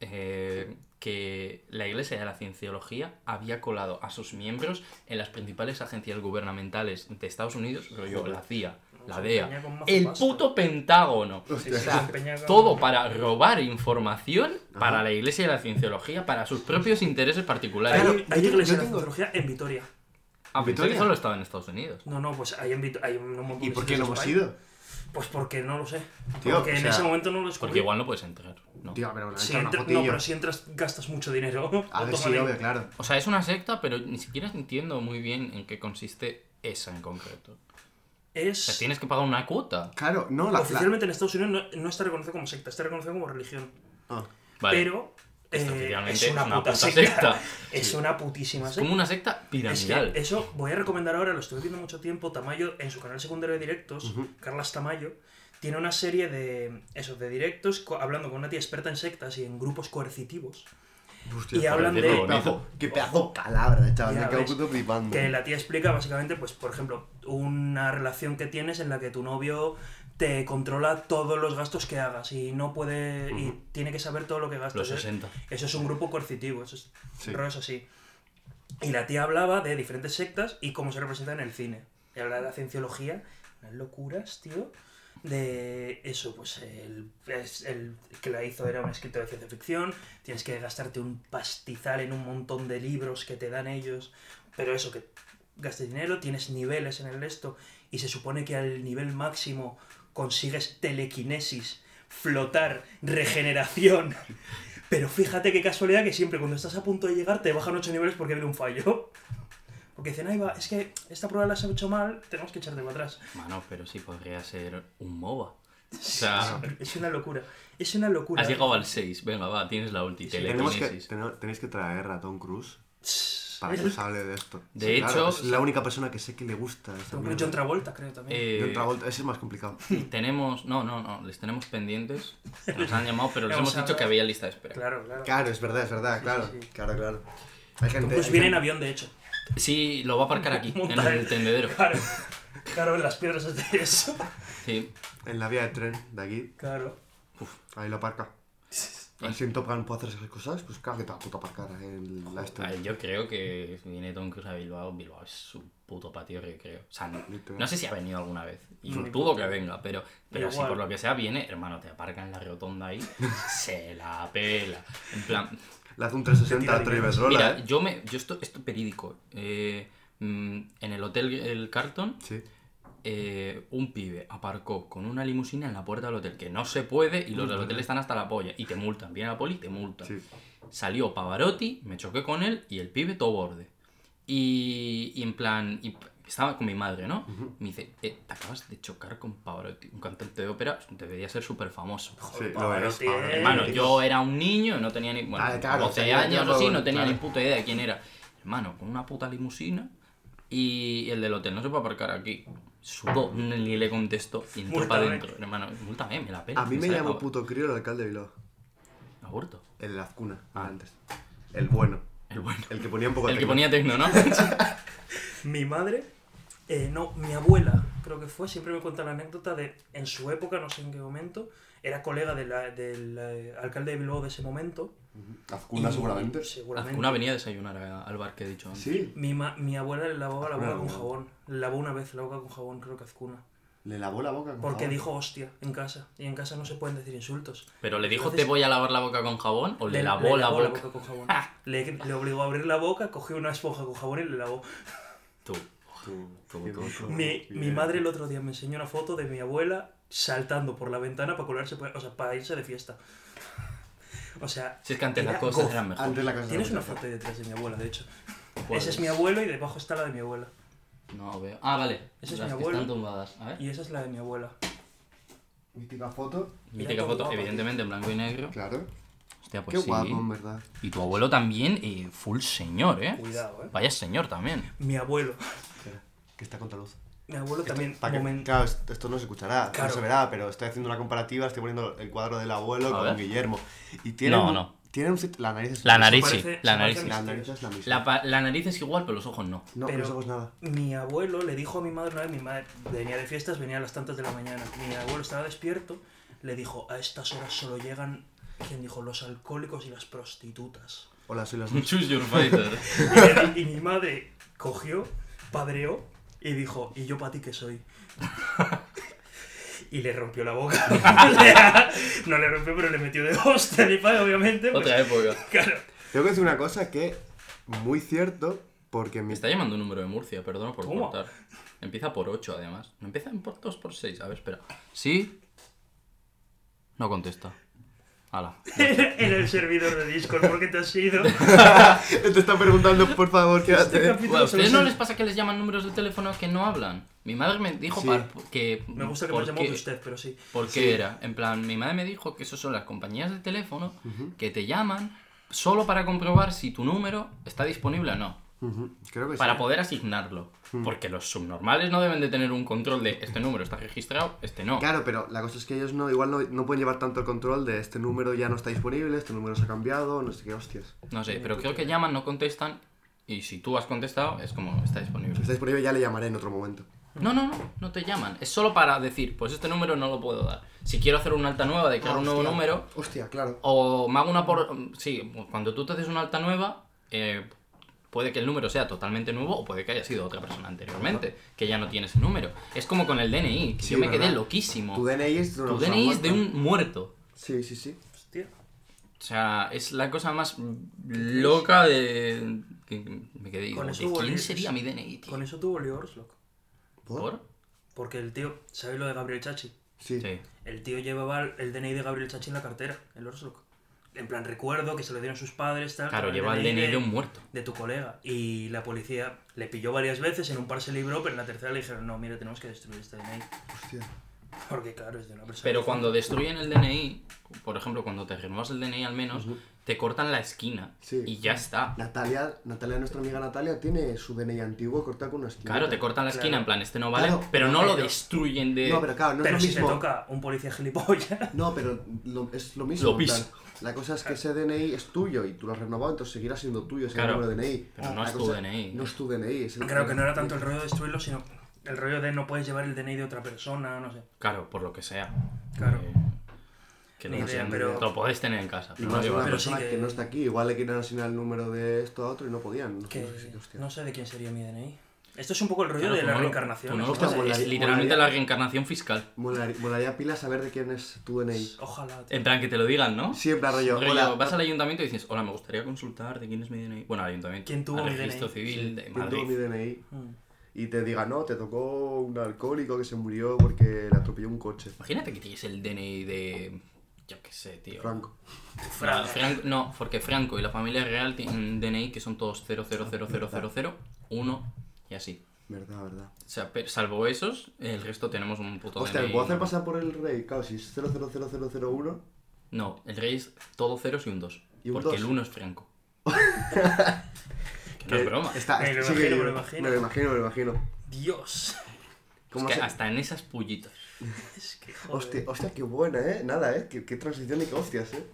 Speaker 2: eh, que la Iglesia de la Cienciología había colado a sus miembros en las principales agencias gubernamentales de Estados Unidos, rollo, la CIA, la DEA, el puto Pentágono. O sea, todo para robar información para
Speaker 3: Ajá.
Speaker 2: la Iglesia de la Cienciología, para sus propios intereses particulares.
Speaker 1: Hay, iglesia de cienciología en Vitoria.
Speaker 2: Ah,
Speaker 3: ¿Vitoria?
Speaker 2: solo estaba en Estados Unidos.
Speaker 1: No, no, pues hay, en Vito- hay un montón
Speaker 3: ¿Y por qué no hemos ido?
Speaker 1: Pues porque no lo sé.
Speaker 3: Tío,
Speaker 1: porque
Speaker 3: o
Speaker 1: en ese momento no lo descubrí.
Speaker 2: Porque igual no puedes entrar. ¿no?
Speaker 3: Tío, pero
Speaker 1: Si entra- no, pero si entras gastas mucho dinero.
Speaker 3: A ver, sí, obvio, claro.
Speaker 2: O sea, es una secta, pero ni siquiera entiendo muy bien en qué consiste esa en concreto. O sea,
Speaker 1: Es...
Speaker 2: tienes que pagar una cuota.
Speaker 3: Claro, no, la... la...
Speaker 1: Oficialmente en Estados Unidos no, no está reconocido como secta, está reconocido como religión.
Speaker 3: Ah,
Speaker 2: Vale.
Speaker 1: Pero
Speaker 2: Esto
Speaker 1: eh,
Speaker 2: oficialmente
Speaker 1: es
Speaker 2: es
Speaker 1: una,
Speaker 2: una
Speaker 1: puta,
Speaker 2: puta
Speaker 1: secta.
Speaker 2: secta.
Speaker 1: Es una putísima
Speaker 2: es
Speaker 1: secta.
Speaker 2: como una secta
Speaker 1: Es que
Speaker 2: piramidal.
Speaker 1: eso voy a recomendar ahora, lo estuve viendo mucho tiempo, Tamayo en su canal secundario de directos, Carlas Tamayo, tiene una serie de eso, de directos hablando con una tía experta en sectas y en grupos coercitivos.
Speaker 3: hostia,
Speaker 1: Y hablan de
Speaker 3: Qué pedazo, qué pedazo palabra, chaval. Me quedo puto flipando.
Speaker 1: que la tía explica básicamente, pues, por ejemplo, una relación que tienes en la que tu novio te controla todos los gastos que hagas y no puede y tiene que saber todo lo que gastas.
Speaker 2: Los
Speaker 1: ¿eh?
Speaker 2: 60.
Speaker 1: Eso es un grupo coercitivo, eso es
Speaker 3: Sí.
Speaker 1: rollos así. Y la tía hablaba de diferentes sectas y cómo se representa en el cine. Y habla de la cienciología, unas locuras, tío. De eso, pues el, es- el que la hizo era un escritor de ciencia ficción. Tienes que gastarte un pastizal en un montón de libros que te dan ellos. Pero eso, que gastes dinero, tienes niveles en el esto. Y se supone que al nivel máximo consigues telequinesis, flotar, regeneración. Pero fíjate qué casualidad que siempre cuando estás a punto de llegar te bajan 8 niveles porque viene un fallo. Porque dicen, ahí va, es que esta prueba la has hecho mal, tenemos que echarte para atrás.
Speaker 2: Mano, pero sí podría ser un MOBA. O sea,
Speaker 1: Es una locura. Es una locura.
Speaker 2: has llegado al 6. Venga, va, tienes la ulti.
Speaker 3: Tenemos que, tenéis que traer a Tom Cruise para que
Speaker 1: Es
Speaker 3: os hable de esto.
Speaker 2: De
Speaker 3: claro,
Speaker 2: hecho-
Speaker 3: es la única persona que sé que le gusta esta
Speaker 1: John
Speaker 3: mierda.
Speaker 1: Travolta, creo también.
Speaker 2: Eh,
Speaker 3: John Travolta, ese es más complicado.
Speaker 2: tenemos. No, no, no. Les tenemos pendientes. Nos han llamado, pero les hemos
Speaker 1: a
Speaker 2: dicho que había lista de espera.
Speaker 1: Claro, claro.
Speaker 3: Claro, es verdad, es verdad, claro.
Speaker 1: sí, sí.
Speaker 3: Claro, claro. Hay gente,
Speaker 1: Pues
Speaker 3: hay
Speaker 1: viene en avión, de hecho.
Speaker 2: Sí, lo va a aparcar aquí, en el tendedero.
Speaker 1: Claro, claro, en las piedras es de eso.
Speaker 2: Sí.
Speaker 3: en la vía de tren de aquí,
Speaker 1: Claro.
Speaker 3: ahí lo aparca. Así en Top Gun puedo hacer esas cosas, pues claro que te va a puto aparcar en la.
Speaker 2: A ver, yo creo que viene Tom Cruise a Bilbao, Bilbao es su puto patio recreo. O sea, no, no sé si ha venido alguna vez. Y
Speaker 1: Ni
Speaker 2: dudo que venga, pero, pero si por lo que sea viene, hermano, te aparca en la rotonda ahí, se la pela. En plan,
Speaker 3: Le hace un 360 a. Iberdrola,
Speaker 2: mira,
Speaker 3: ¿eh?
Speaker 2: yo me. Yo esto, esto verídico. Eh, mm, en el hotel El Carlton,
Speaker 3: Sí.
Speaker 2: Eh, un pibe aparcó con una limusina en la puerta del hotel, que no se puede, y los del hotel están hasta la polla, y te multan. Viene la poli y te multan.
Speaker 3: Sí.
Speaker 2: Salió Pavarotti, me choqué con él y el pibe todo borde. Y, y en plan, y estaba con mi madre, ¿no? Me dice, eh, te acabas de chocar con Pavarotti, un cantante de ópera, debería ser súper famoso.
Speaker 3: Sí, lo
Speaker 1: Pavarotti, eh.
Speaker 2: Hermano, yo era un niño, no tenía ni. Bueno,
Speaker 3: Ah, claro,
Speaker 2: 12
Speaker 3: o sea, ya-
Speaker 2: años o así, no tenía
Speaker 3: claro.
Speaker 2: ni puta idea de quién era. Hermano, con una puta limusina y el del hotel no se puede aparcar aquí. Sudó, ni le contesto y entró para adentro. Hermano, multame, me la pela.
Speaker 3: A mí me
Speaker 2: sale
Speaker 3: llamó puto crío el alcalde de Bilbao.
Speaker 2: Aborto.
Speaker 3: El de la Azcuna,
Speaker 2: Ah.
Speaker 3: antes. El bueno.
Speaker 2: El bueno.
Speaker 3: El que ponía un poco de
Speaker 2: El que
Speaker 3: tecno.
Speaker 2: ponía tecno, ¿no?
Speaker 1: Mi madre, eh, no, mi abuela, creo que fue, siempre me cuenta la anécdota de, en su época, no sé en qué momento, era colega de la- del eh, alcalde de Bilbao de ese momento.
Speaker 3: Azcuna
Speaker 1: y-
Speaker 3: seguramente.
Speaker 1: Seguramente.
Speaker 2: Una venía a desayunar a- al bar que he dicho antes.
Speaker 3: Sí.
Speaker 1: Mi, ma- mi abuela le lavaba la boca
Speaker 3: Azcuna,
Speaker 1: con jabón. Le lavó una vez la boca con jabón, creo que Azcuna.
Speaker 3: Le lavó la boca con
Speaker 1: Porque
Speaker 3: jabón.
Speaker 1: dijo hostia en casa. Y en casa no se pueden decir insultos.
Speaker 2: Pero le dijo
Speaker 1: Entonces-
Speaker 2: te voy a lavar la boca con jabón o le, lavó la boca.
Speaker 1: con jabón. le, le obligó a abrir la boca, cogió una esponja con jabón y le lavó.
Speaker 2: Tú.
Speaker 3: Tú,
Speaker 2: Tú, tú.
Speaker 1: Mi, mi madre el otro día me enseñó una foto de mi abuela saltando por la ventana para colarse, o sea, para irse de fiesta. O sea,
Speaker 2: Si es que antes las cosas eran mejores.
Speaker 3: Antes la casa
Speaker 1: Tienes una foto detrás de mi abuela, de hecho.
Speaker 2: ¿Cuál
Speaker 1: Ese es
Speaker 2: es?
Speaker 1: mi abuelo y debajo está la de mi abuela.
Speaker 2: No veo. Ah, vale.
Speaker 1: Ese es
Speaker 2: Las
Speaker 1: mi
Speaker 2: que
Speaker 1: abuelo.
Speaker 2: están tumbadas. A ver.
Speaker 1: Y esa es la de mi abuela.
Speaker 3: Mítica foto.
Speaker 2: Mítica foto,
Speaker 1: guapo,
Speaker 2: evidentemente en blanco y negro.
Speaker 3: Claro.
Speaker 2: Hostia, pues
Speaker 3: Qué
Speaker 2: sí.
Speaker 3: guapo, en verdad.
Speaker 2: Y tu abuelo también, eh, full señor, ¿eh?
Speaker 1: Cuidado, eh.
Speaker 2: Vaya señor también.
Speaker 1: Mi abuelo.
Speaker 3: Espera, que está contra luz.
Speaker 1: Mi abuelo también.
Speaker 3: Pa' que- claro, esto esto no se escuchará,
Speaker 1: Claro.
Speaker 3: no se verá, pero estoy haciendo una comparativa, estoy poniendo el cuadro del abuelo
Speaker 2: A
Speaker 3: con
Speaker 2: ver.
Speaker 3: Guillermo. Y tiene
Speaker 2: No,
Speaker 3: un-
Speaker 2: no.
Speaker 3: Tiene un La nariz es
Speaker 2: La
Speaker 3: misma.
Speaker 2: nariz sí,
Speaker 1: parece-
Speaker 2: la nariz
Speaker 3: La nariz es la misma.
Speaker 2: La, la nariz es igual, pero los ojos no.
Speaker 3: No,
Speaker 1: Pero-
Speaker 3: los ojos nada.
Speaker 1: Mi abuelo le dijo a mi madre una vez, mi madre venía de fiestas, venía a las tantas de la mañana. Mi abuelo estaba despierto, le dijo, a estas horas solo llegan, ¿quién dijo? Los alcohólicos y las prostitutas.
Speaker 3: Hola, soy las.
Speaker 2: Choose your fighter.
Speaker 1: Y, y mi madre cogió, padreó y dijo, ¿y yo para ti qué soy? Y le rompió la boca. no le rompió, pero le metió de hostia mi padre, obviamente. pues,
Speaker 2: Otra época.
Speaker 1: claro.
Speaker 3: Tengo que decir una cosa que muy cierto, porque mi...
Speaker 2: Me está llamando un número de Murcia, perdona por
Speaker 1: ¿Cómo?
Speaker 2: cortar. Empieza por 8 además. No empieza por 2 por 6. A ver, espera. ¿Sí? No contesta.
Speaker 1: En el servidor de Discord, ¿por qué te has ido?
Speaker 3: Te está preguntando, por favor,
Speaker 1: Este capítulo
Speaker 2: Bueno, ¿A ustedes no les pasa que les llaman números de teléfono que no hablan? Mi madre me dijo
Speaker 3: Sí.
Speaker 2: par- que...
Speaker 1: Me gusta que me
Speaker 2: ¿por
Speaker 1: has llamado
Speaker 2: qué-
Speaker 1: de usted, pero sí.
Speaker 2: ¿Por qué
Speaker 3: Sí.
Speaker 2: era? En plan, mi madre me dijo que eso son las compañías de teléfono que te llaman solo para comprobar si tu número está disponible o no.
Speaker 3: Creo que
Speaker 2: Para
Speaker 3: sí.
Speaker 2: poder asignarlo.
Speaker 3: Hmm.
Speaker 2: Porque los subnormales no deben de tener un control de este número está registrado, este no.
Speaker 3: Claro, pero la cosa es que ellos no, igual no, no pueden llevar tanto el control de este número ya no está disponible, este número se ha cambiado, no sé qué hostias.
Speaker 2: No sé, pero creo que llaman, no contestan. Y si tú has contestado, es como está
Speaker 3: Si
Speaker 2: disponible.
Speaker 3: está disponible ya le llamaré en otro momento.
Speaker 2: No, no, no, no te llaman. Es solo para decir, pues este número no lo puedo dar. Si quiero hacer una alta nueva de crear
Speaker 3: Ah,
Speaker 2: un nuevo
Speaker 3: hostia.
Speaker 2: número,
Speaker 3: Hostia, claro.
Speaker 2: o me hago una por. Sí, cuando tú te haces una alta nueva, eh, puede que el número sea totalmente nuevo o puede que haya sido otra persona anteriormente, que ya no tiene ese número. Es como con el DNI, que
Speaker 3: Sí,
Speaker 2: yo me quedé loquísimo.
Speaker 3: Tu DNI es de
Speaker 2: Tu DNI es de un muerto.
Speaker 3: Sí, sí, sí.
Speaker 1: Hostia.
Speaker 2: O sea, es la cosa más loca de. que me quedé
Speaker 1: Con
Speaker 2: ¿de
Speaker 1: eso
Speaker 2: quién sería mi DNI, tío?
Speaker 1: Con eso tuvo lío Orslock.
Speaker 3: ¿Por?
Speaker 2: ¿Por?
Speaker 1: Porque el tío, ¿sabéis lo de Gabriel Chachi?
Speaker 3: Sí.
Speaker 2: Sí.
Speaker 1: El tío llevaba el DNI de Gabriel Chachi en la cartera, el Orslock. En plan, recuerdo que se lo dieron sus padres, tal.
Speaker 2: Claro, lleva el DNI de un muerto.
Speaker 1: de tu colega. Y la policía le pilló varias veces, en un par se libró, pero en la tercera le dijeron, no, mira, tenemos que destruir este DNI.
Speaker 3: Hostia.
Speaker 1: Porque claro, es de una persona.
Speaker 2: Pero cuando destruyen el DNI, por ejemplo, cuando te renuevas el DNI al menos, te cortan la esquina
Speaker 3: Sí.
Speaker 2: y ya está.
Speaker 3: Natalia, Natalia, nuestra amiga Natalia, tiene su DNI antiguo cortado con una esquina.
Speaker 2: Claro, te cortan la esquina,
Speaker 1: Claro.
Speaker 2: en plan, este no vale,
Speaker 3: Claro,
Speaker 2: pero no lo
Speaker 1: pero-
Speaker 2: destruyen de...
Speaker 3: No, pero claro, no
Speaker 1: Pero
Speaker 3: es
Speaker 1: si
Speaker 3: lo
Speaker 1: te
Speaker 3: mismo.
Speaker 1: toca un policía gilipollas.
Speaker 3: No, pero lo- es lo mismo.
Speaker 2: Lo
Speaker 3: plan, La cosa es que ese DNI es tuyo y tú lo has renovado, entonces seguirá siendo tuyo ese
Speaker 2: Claro,
Speaker 3: número de DNI.
Speaker 2: pero no
Speaker 3: La
Speaker 2: es tu
Speaker 3: cosa-
Speaker 2: DNI.
Speaker 3: No es tu DNI. Es el
Speaker 1: Creo que no era tanto el rollo de destruirlo, sino el rollo de no puedes llevar el DNI de otra persona, no sé.
Speaker 2: Claro, por lo que sea.
Speaker 1: Claro.
Speaker 2: Eh, que
Speaker 1: idea,
Speaker 2: sé,
Speaker 1: pero-
Speaker 2: lo podéis tener en casa. Pero no
Speaker 3: una
Speaker 1: sí
Speaker 3: que...
Speaker 1: que-
Speaker 3: no está aquí. Igual le quieren asignar el número de esto a otro y no podían. No, sé
Speaker 1: no de quién sería mi DNI. Esto es un poco el rollo
Speaker 2: Claro,
Speaker 1: de la
Speaker 2: no
Speaker 1: reencarnación.
Speaker 2: no
Speaker 1: ¿no?
Speaker 2: puedes-
Speaker 3: molaría-
Speaker 2: es literalmente
Speaker 3: molaría-
Speaker 2: la reencarnación fiscal.
Speaker 3: Molaría, molaría pila saber de quién es tu DNI.
Speaker 1: Ojalá. tío.
Speaker 2: En plan, que te lo digan, ¿no?
Speaker 3: Siempre rollo.
Speaker 2: Rollo,
Speaker 3: hola,
Speaker 2: vas al ayuntamiento y dices, hola, me gustaría consultar de quién es mi DNI. Bueno, al ayuntamiento.
Speaker 1: ¿Quién tuvo
Speaker 2: al
Speaker 1: mi
Speaker 2: registro
Speaker 1: DNI?
Speaker 2: civil de
Speaker 3: ¿quién tuvo mi DNI?
Speaker 1: Mm.
Speaker 3: Y te diga, no, te tocó un alcohólico que se murió porque le atropelló un coche.
Speaker 2: Imagínate que tienes el DNI de. Yo qué sé, tío.
Speaker 3: Franco.
Speaker 2: Fra- Franco- no, porque Franco y la familia real tienen DNI que son todos 0000000, 1 y así.
Speaker 3: Verdad, verdad.
Speaker 2: O sea, salvo esos, el resto tenemos un puto
Speaker 3: Hostia, ¿me
Speaker 2: DNI.
Speaker 3: puedo hacer pasar por el rey? Claro, si es 000001.
Speaker 2: No, el rey es todo ceros y un 2.
Speaker 3: Y un
Speaker 2: porque
Speaker 3: dos.
Speaker 2: el 1 es Franco. que no es broma.
Speaker 3: Está,
Speaker 1: Me lo
Speaker 3: sí
Speaker 1: imagino,
Speaker 3: que-
Speaker 1: me lo imagino.
Speaker 3: Me lo imagino, me lo imagino.
Speaker 1: Dios.
Speaker 2: Es
Speaker 3: ¿Cómo
Speaker 2: que hasta en esas pullitas.
Speaker 1: Es que joder.
Speaker 3: Hostia, hostia, qué buena, ¿eh? Nada, ¿eh? Qué, qué transición y qué hostias, ¿eh?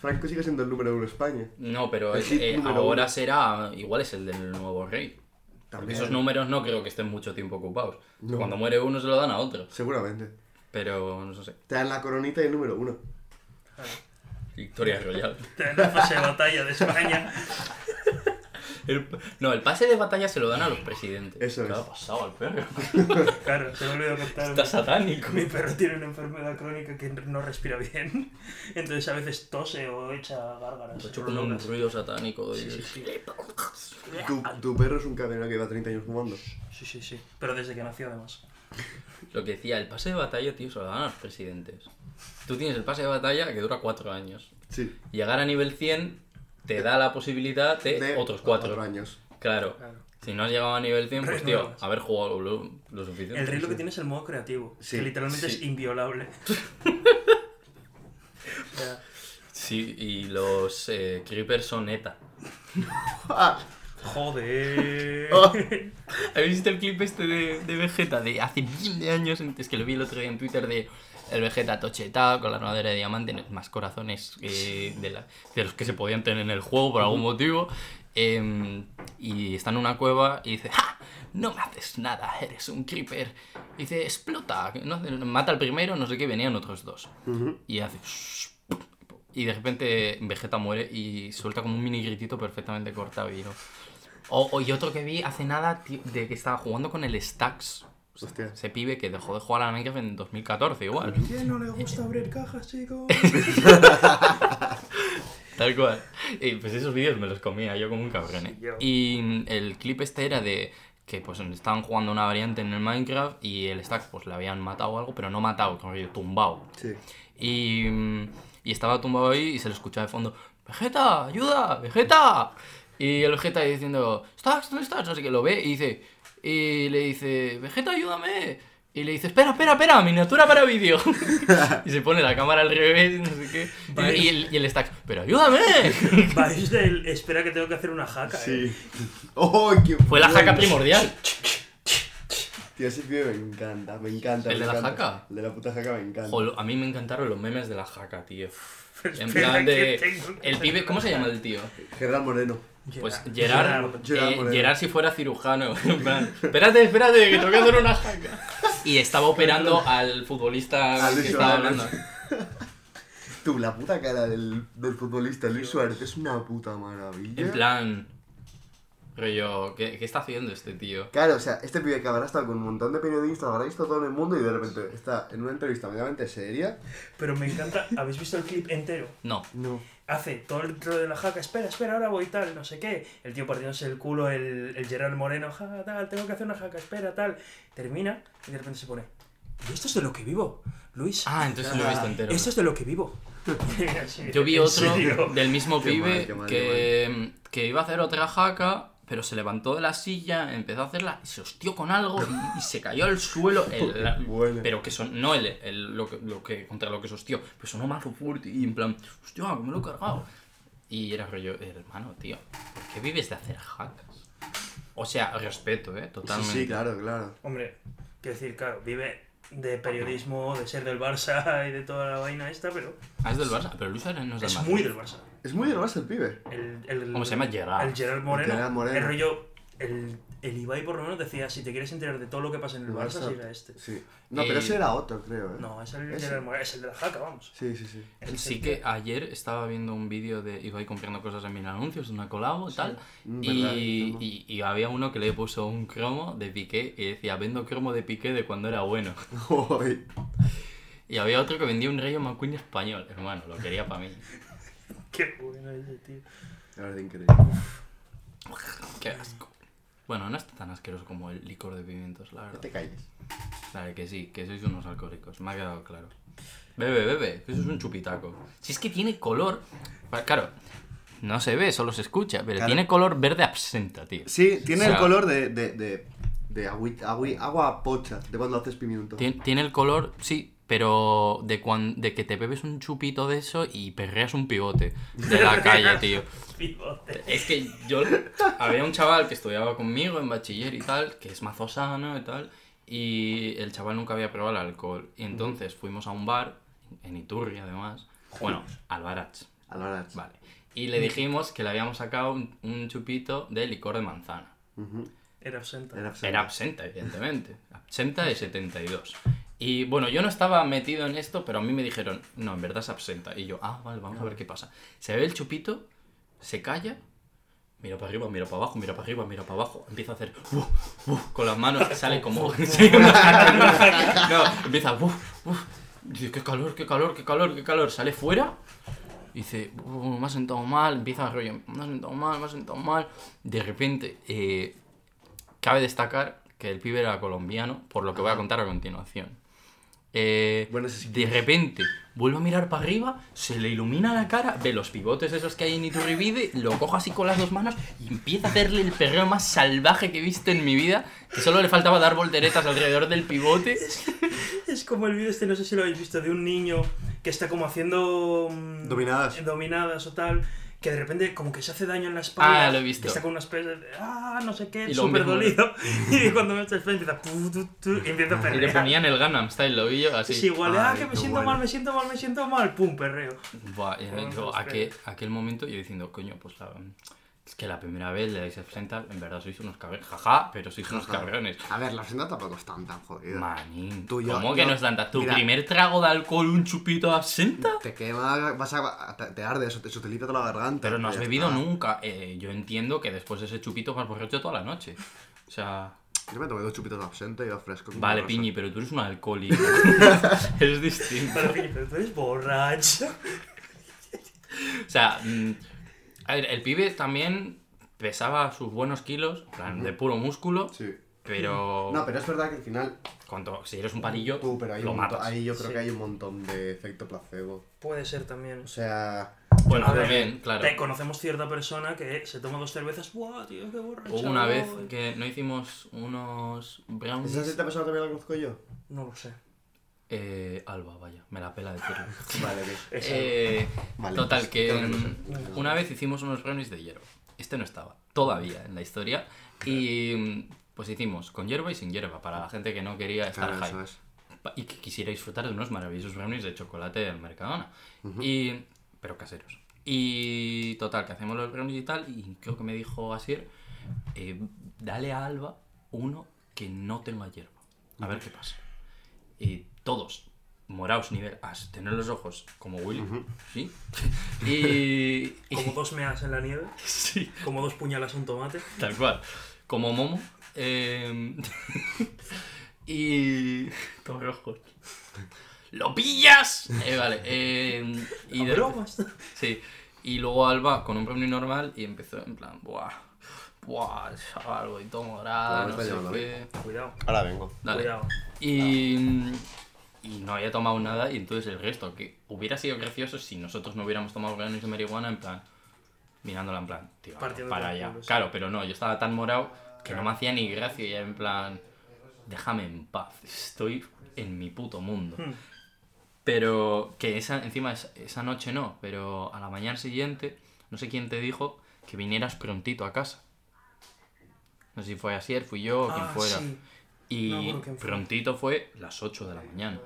Speaker 3: Franco sigue siendo el número uno de España.
Speaker 2: No, pero es- eh, ahora
Speaker 3: uno.
Speaker 2: será. Igual es el del nuevo rey. Porque
Speaker 3: También.
Speaker 2: esos números no creo que estén mucho tiempo ocupados.
Speaker 3: No.
Speaker 2: Cuando muere uno se lo dan a otro.
Speaker 3: Seguramente.
Speaker 2: Pero no sé.
Speaker 3: Te dan la coronita y el número uno.
Speaker 2: Victoria Royal.
Speaker 1: En la fase de batalla de España.
Speaker 2: El- no, el pase de batalla se lo dan a los presidentes.
Speaker 3: Eso
Speaker 2: ¿Qué
Speaker 3: es.
Speaker 2: ha pasado al perro?
Speaker 1: Claro, se me olvidó contar.
Speaker 2: Está satánico.
Speaker 1: Mi perro tiene una enfermedad crónica que no respira bien. Entonces a veces tose o echa gárgaras.
Speaker 2: Ha hecho como un ruido satánico. de-
Speaker 1: Sí, sí, sí.
Speaker 3: ¿Tu, tu perro es un cadena que lleva 30 años fumando.
Speaker 1: Sí, sí, sí. Pero desde que nació además.
Speaker 2: Lo que decía, el pase de batalla, tío, se lo dan a los presidentes. Tú tienes el pase de batalla que dura cuatro años.
Speaker 3: Sí.
Speaker 2: Llegar a nivel 100 te da la posibilidad de,
Speaker 3: De
Speaker 2: otros cuatro.
Speaker 3: años.
Speaker 2: Claro.
Speaker 1: Claro.
Speaker 2: Si no has llegado a nivel 100, pues tío, haber jugado lo, lo suficiente.
Speaker 1: El rey lo que tiene es el modo creativo,
Speaker 3: Sí,
Speaker 1: que literalmente
Speaker 2: sí.
Speaker 1: es inviolable. O sea,
Speaker 2: Sí, y los eh, creepers son ETA.
Speaker 1: Joder.
Speaker 3: Oh.
Speaker 2: ¿Habéis visto el clip este de, de Vegeta de hace 20 años? Es que lo vi el otro día en Twitter de el Vegeta tochetado con la armadura de diamante, más corazones eh, de, la- de los que se podían tener en el juego por algún motivo. Em, y está en una cueva y dice, ¡Ja! No me haces nada, eres un creeper. Y dice, explota, no, mata al primero, no sé qué, venían otros dos. Y hace... Y de repente Vegeta muere y suelta como un mini gritito perfectamente cortado. Y, o, o- y otro que vi hace nada tío, de que estaba jugando con el Stacks.
Speaker 3: Hostia.
Speaker 2: Ese pibe que dejó de jugar a la Minecraft en 2014 igual.
Speaker 1: ¿Quién no le gusta abrir cajas, chicos?
Speaker 2: Tal cual. Y pues esos vídeos me los comía yo como un cabrón. ¿eh? Y mm, el clip este era de que pues estaban jugando una variante en el Minecraft y el Stacks pues le habían matado o algo, pero no matado, como yo, tumbado.
Speaker 3: Sí.
Speaker 2: Y, mm, y estaba tumbado ahí y se le escuchaba de fondo, Vegeta, ayuda, Vegeta. Y el Vegeta ahí diciendo, ¿estás? ¿Dónde estás? No sé qué, lo ve y dice, y le dice, Vegeta, ayúdame. Y le dice, espera, espera, espera, miniatura para vídeo. y se pone la cámara al revés y no sé qué. Y, y el, y el Stacks, pero ayúdame.
Speaker 1: Vais del. Espera que tengo que hacer una jaca, eh.
Speaker 3: Sí. ¡Oh, qué
Speaker 2: Fue la jaca primordial.
Speaker 3: Tío, ese pibe me encanta, me encanta.
Speaker 2: ¿El
Speaker 3: me
Speaker 2: de la jaca?
Speaker 3: El de la puta jaca me encanta.
Speaker 2: Jolo, a mí me encantaron los memes de la jaca, tío. En plan
Speaker 1: que
Speaker 2: de...
Speaker 1: tengo que
Speaker 2: El pibe, ¿cómo se llama el tío?
Speaker 3: Gerard Moreno.
Speaker 2: Pues
Speaker 1: Gerard.
Speaker 2: Gerard,
Speaker 3: Gerard
Speaker 2: eh. Gerard si fuera cirujano. en plan, espérate, espérate, que tengo que hacer una jaca. Y estaba operando al futbolista que estaba hablando.
Speaker 3: Tú, la puta cara del, del futbolista Luis Suárez es una puta maravilla.
Speaker 2: En plan, rollo, ¿qué, qué está haciendo este tío?
Speaker 3: Claro, o sea, este pibe que habrá estado con un montón de periodistas, habrá visto todo en el mundo y de repente está en una entrevista medianamente seria.
Speaker 1: Pero me encanta. ¿Habéis visto el clip entero?
Speaker 2: No.
Speaker 3: No.
Speaker 1: Hace todo el intro de la jaca, espera, espera, ahora voy tal, no sé qué. El tío partiéndose el culo, el, el Gerard Moreno, ja, tal, tengo que hacer una jaca, espera, tal. Termina y de repente se pone. Y esto es de lo que vivo, Luis.
Speaker 2: Ah, entonces lo he visto entero.
Speaker 1: Esto es de lo que vivo.
Speaker 2: Yo vi
Speaker 1: ¿en
Speaker 2: otro del mismo pibe
Speaker 3: mal, qué mal,
Speaker 2: que, que iba a hacer otra jaca, pero se levantó de la silla, empezó a hacerla, y se hostió con algo y, y se cayó al suelo. el- la-
Speaker 3: Bueno.
Speaker 2: Pero que son, no el, el- lo, que, lo que contra lo que se hostió, pero sonó mazo fuerte y en plan, hostia, que me lo he cargado. Y era rollo, hermano, tío, ¿por qué vives de hacer jacas? O sea, respeto, eh,
Speaker 3: Sí,
Speaker 2: totalmente.
Speaker 3: sí, claro, claro.
Speaker 1: Hombre, quiero decir, claro, vive de periodismo, de ser del Barça y de toda la vaina esta, pero
Speaker 2: Ah, es del Barça, pero Luis no es del
Speaker 1: es
Speaker 2: Madrid.
Speaker 1: muy del Barça.
Speaker 3: Es muy del Barça el pibe.
Speaker 1: El, el-
Speaker 2: ¿Cómo se llama? Gerard.
Speaker 1: El Gerard Moreno.
Speaker 3: Gerard Moreno.
Speaker 1: El rollo. El, el Ibai por lo menos decía: si te quieres enterar de todo lo que pasa en el
Speaker 3: El
Speaker 1: Barça,
Speaker 3: Barça.
Speaker 1: sigue a este.
Speaker 3: Sí. No,
Speaker 2: Eh,
Speaker 3: pero ese era otro, creo, ¿eh?
Speaker 1: No, es el
Speaker 3: Ese.
Speaker 1: Gerard Moreno, es el de la jaca, vamos.
Speaker 3: Sí, sí, sí.
Speaker 1: El
Speaker 2: Sí que ayer estaba viendo un vídeo de Ibai comprando cosas en mil anuncios, una colabo y tal.
Speaker 3: Mm,
Speaker 2: Y,
Speaker 3: verdad,
Speaker 2: y, y había uno que le puso un cromo de Piqué y decía, vendo cromo de Piqué de cuando era bueno. Y había otro que vendía un Rayo McQueen español, hermano, lo quería para mí.
Speaker 1: Qué bueno ese tío.
Speaker 3: La verdad, increíble.
Speaker 2: Qué asco. Bueno, no está tan asqueroso como el licor de pimientos, la
Speaker 3: No
Speaker 2: verdad.
Speaker 3: te calles.
Speaker 2: Vale, que sí, que sois unos alcohólicos, me ha quedado claro. Bebe, bebe, que eso es un chupitaco. Si es que tiene color... Claro, no se ve, solo se escucha, pero
Speaker 3: Claro.
Speaker 2: tiene color verde absenta, tío.
Speaker 3: Sí, tiene
Speaker 2: O sea,
Speaker 3: el color de, de, de, de agua pocha, de cuando haces pimiento.
Speaker 2: Tien- Tiene el color, sí, pero de, cuan- de que te bebes un chupito de eso y perreas un pivote de la calle, tío.
Speaker 1: Pivote.
Speaker 2: Es que yo había un chaval que estudiaba conmigo en bachiller y tal, que es mazo sano y tal, y el chaval nunca había probado el alcohol. Y entonces fuimos a un bar, en Iturri además, bueno, al Barach,
Speaker 3: A la verdad.
Speaker 2: vale. Y le dijimos que le habíamos sacado un, un chupito de licor de manzana.
Speaker 1: Era absenta.
Speaker 3: Era absente.
Speaker 2: Era absenta, evidentemente. Absenta de 72. Y bueno, yo no estaba metido en esto, pero a mí me dijeron, no, en verdad es absenta. Y yo, ah, vale, vamos a ver qué pasa. Se ve el chupito, se calla mira para arriba, mira para abajo, mira para arriba, mira para abajo. Empieza a hacer uf, uf, con las manos, sale como. Sí, no, empieza uf. Dice, qué calor, qué calor, qué calor, qué calor. Sale fuera. Dice, "Uh, me ha sentado mal. Empieza a rollo, me ha sentado mal, me ha sentado mal. De repente, eh, cabe destacar que el pibe era colombiano, por lo que voy a contar a continuación. Eh,
Speaker 3: Bueno, sí
Speaker 2: de repente vuelve a mirar para arriba, se le ilumina la cara, ve los pivotes esos que hay en Iturribide, lo cojo así con las dos manos y empieza a hacerle el perreo más salvaje que he visto en mi vida, que solo le faltaba dar volteretas alrededor del pivote.
Speaker 1: Es como el vídeo este, no sé si lo habéis visto, de un niño que está como haciendo... mm,
Speaker 3: Dominadas.
Speaker 1: Dominadas o tal, que de repente como que se hace daño en la espalda.
Speaker 2: Ah, lo he visto.
Speaker 1: Que está con una especie de... Ah, no sé qué,
Speaker 2: Y
Speaker 1: súper dolido. y cuando me echa el frente empieza... tu, tu, tu, y empieza a
Speaker 2: Y
Speaker 1: perrear.
Speaker 2: le ponían el Gangnam Style, lo vi yo así.
Speaker 1: Sí, igual, ah,
Speaker 3: Ay,
Speaker 1: que me siento
Speaker 3: bueno.
Speaker 1: mal, me siento mal, me siento mal, pum, perreo.
Speaker 2: Buah, y yo, aquel, aquel momento yo diciendo, coño, pues la- es que la primera vez le dais el Frental, en verdad sois unos cabrones, jaja, pero sois unos cabrones.
Speaker 3: A ver, la senda tampoco es tan tan jodida.
Speaker 2: Manín,
Speaker 3: Tú, yo-
Speaker 2: ¿cómo que
Speaker 3: yo-
Speaker 2: no es tanta? ¿Tu
Speaker 3: mira.
Speaker 2: primer trago de alcohol, un chupito de absenta?
Speaker 3: Te quema, vas a, te, te arde, eso te, eso te limpia toda la garganta.
Speaker 2: Pero no has bebido nunca. Eh, yo entiendo que después de ese chupito vas borracho toda la noche. O sea,
Speaker 3: Yo me tomé dos chupitos de absente y iba fresco. como
Speaker 2: vale, Piñi, pero tú eres un alcohólico. es distinto.
Speaker 1: Pero, Piñi, pero tú eres borracho.
Speaker 2: O sea, mm, a ver, el pibe también pesaba sus buenos kilos, en plan, de puro músculo.
Speaker 3: Sí.
Speaker 2: pero,
Speaker 3: No, pero es verdad que al final.
Speaker 2: cuanto, si eres un palillo,
Speaker 3: Tú, pero hay
Speaker 2: lo
Speaker 3: un montón-
Speaker 2: matas.
Speaker 3: ahí yo creo
Speaker 1: Sí.
Speaker 3: que hay un montón de efecto placebo.
Speaker 1: Puede ser también.
Speaker 3: O sea.
Speaker 2: Bueno,
Speaker 1: A ver,
Speaker 2: también, claro.
Speaker 1: Te conocemos cierta persona que se toma dos cervezas, ¡buah, tío, qué borracho!
Speaker 2: Hubo una vez que no hicimos unos brownies.
Speaker 3: ¿Esa cierta persona también la conozco yo?
Speaker 1: No lo sé.
Speaker 2: Eh, Alba, vaya, me la pela decirlo.
Speaker 3: Vale,
Speaker 2: Eh,
Speaker 3: Vale,
Speaker 2: total,
Speaker 3: pues,
Speaker 2: que
Speaker 3: no
Speaker 2: mm, una vez hicimos unos brownies de hierba. Este no estaba todavía en la historia. Y mm, pues hicimos con hierba y sin hierba, para la gente que no quería estar
Speaker 3: Claro,
Speaker 2: high.
Speaker 3: es.
Speaker 2: Y que quisiera disfrutar de unos maravillosos brownies de chocolate del Mercadona. y, pero caseros. Y total, que hacemos los brownies y tal. Y creo que me dijo Asier, eh, dale a Alba uno que no tenga hierba. A ver qué pasa. Y todos, moraos nivel as, tener los ojos como Willy, ¿sí? y, y-
Speaker 1: Como dos meas en la nieve,
Speaker 2: sí,
Speaker 1: como dos puñalas a un tomate.
Speaker 2: tal cual. Como Momo. eh, y... Todos rojos. ¡Lo pillas! Eh, vale. eh, y de-
Speaker 1: bromas.
Speaker 2: Sí. Y luego Alba con un brownie normal y empezó en plan, buah, buah, chaval, voy todo morada,
Speaker 3: Bueno,
Speaker 2: no sé qué.
Speaker 1: Cuidado,
Speaker 3: Ahora vengo.
Speaker 2: Dale.
Speaker 1: cuidado.
Speaker 2: Y, y no había tomado nada y entonces el resto, que hubiera sido gracioso si nosotros no hubiéramos tomado brownies de marihuana en plan, mirándola en plan, tío, para allá.
Speaker 1: culos.
Speaker 2: Claro, pero no, yo estaba tan morado que no me hacía ni gracia y en plan, déjame en paz, estoy en mi puto mundo.
Speaker 1: Hmm.
Speaker 2: Pero que esa, encima esa, esa noche no, pero a la mañana siguiente, no sé quién te dijo que vinieras prontito a casa. No sé si fue Asier, fui yo o quien
Speaker 1: Ah,
Speaker 2: fuera.
Speaker 1: sí.
Speaker 2: Y
Speaker 1: fue.
Speaker 2: prontito fue las 8 de la mañana.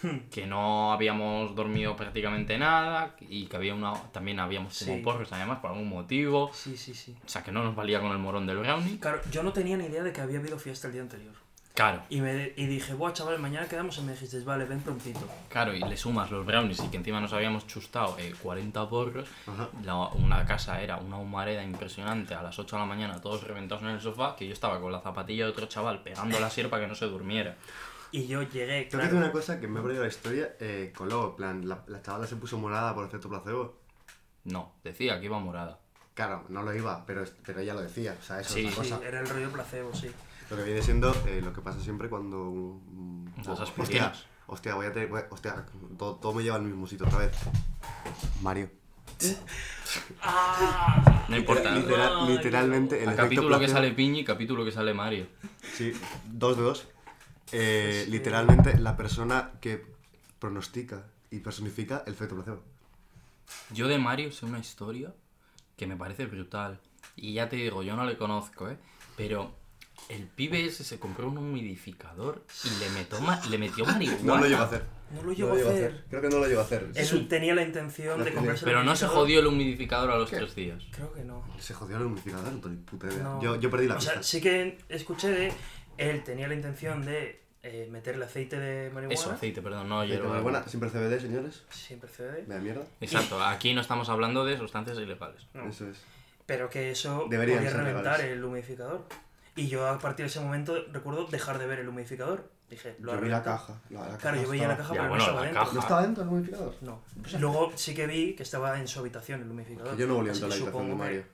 Speaker 1: Hmm.
Speaker 2: Que no habíamos dormido prácticamente nada y que había una también habíamos
Speaker 1: Sí.
Speaker 2: como porros además por algún motivo.
Speaker 1: Sí, sí, sí.
Speaker 2: O sea que no nos valía con el morón del brownie.
Speaker 1: Claro, yo no tenía ni idea de que había habido fiesta el día anterior.
Speaker 2: Claro,
Speaker 1: Y, me, y dije, buah, chaval, mañana quedamos y me dijiste, vale, ven prontito.
Speaker 2: claro, y le sumas los brownies y que encima nos habíamos chustado eh, 40 porros.
Speaker 3: Ajá.
Speaker 2: La- una casa era una humareda impresionante a las 8 de la mañana, todos reventados en el sofá, que yo estaba con la zapatilla de otro chaval pegando la sierra para que no se durmiera.
Speaker 1: Y yo llegué,
Speaker 3: Tengo que
Speaker 1: claro.
Speaker 3: decir una cosa que me he perdido la historia eh, con luego, en plan, la, la chavala se puso morada por efecto placebo.
Speaker 2: No, decía que iba morada.
Speaker 3: Claro, no lo iba, pero, pero ella lo decía. O sea, eso
Speaker 2: Sí,
Speaker 3: es una
Speaker 1: Sí,
Speaker 3: cosa.
Speaker 1: era el rollo placebo, sí.
Speaker 3: Lo que viene siendo eh, lo que pasa siempre cuando. mm,
Speaker 2: Las
Speaker 3: hostia, hostia, voy a tener. voy- Hostia, todo, todo me lleva al mismo sitio otra vez. Mario.
Speaker 2: No importa.
Speaker 3: Literal- literalmente, el
Speaker 2: A
Speaker 3: efecto
Speaker 2: capítulo que
Speaker 3: placebo-
Speaker 2: sale Piñi, capítulo que sale Mario.
Speaker 3: Sí, dos de dos. Eh,
Speaker 1: Sí.
Speaker 3: Literalmente la persona que pronostica y personifica el efecto placebo.
Speaker 2: Yo de Mario sé una historia que me parece brutal. Y ya te digo, yo no le conozco, ¿eh? Pero el pibe ese se compró un humidificador y le metió, ma- le metió marihuana.
Speaker 3: No lo llevo a hacer.
Speaker 1: No lo llevo a hacer.
Speaker 3: Creo que no lo llevo a hacer.
Speaker 1: Él tenía la intención de comprarse el
Speaker 2: Pero no se jodió el humidificador a los tres días.
Speaker 1: Creo que no.
Speaker 3: Se jodió el humidificador, no tengo ni puta idea.
Speaker 1: No.
Speaker 3: Yo, yo perdí la
Speaker 1: O
Speaker 3: pista.
Speaker 1: sea, sí que escuché de. Él tenía la intención de eh, meterle aceite de marihuana.
Speaker 2: Eso, aceite, perdón, no
Speaker 3: Aceite marihuana, siempre CBD, señores.
Speaker 1: Siempre CBD.
Speaker 3: Me da mierda.
Speaker 2: Exacto, aquí no estamos hablando de sustancias ilegales.
Speaker 1: No.
Speaker 3: Eso es.
Speaker 1: Pero que eso
Speaker 3: Deberían
Speaker 1: podía reventar
Speaker 3: legales.
Speaker 1: el humidificador. Y yo a partir de ese momento recuerdo dejar de ver el humidificador. Dije, lo
Speaker 3: Yo vi la caja. La, la
Speaker 1: Claro, yo veía la caja,
Speaker 2: Ya,
Speaker 1: pero
Speaker 2: bueno,
Speaker 1: no estaba dentro.
Speaker 2: caja.
Speaker 3: ¿No estaba dentro el humidificador?
Speaker 1: No. Luego sí que vi que estaba en su habitación el humidificador.
Speaker 3: Yo no volví a entrar a la habitación de Mario.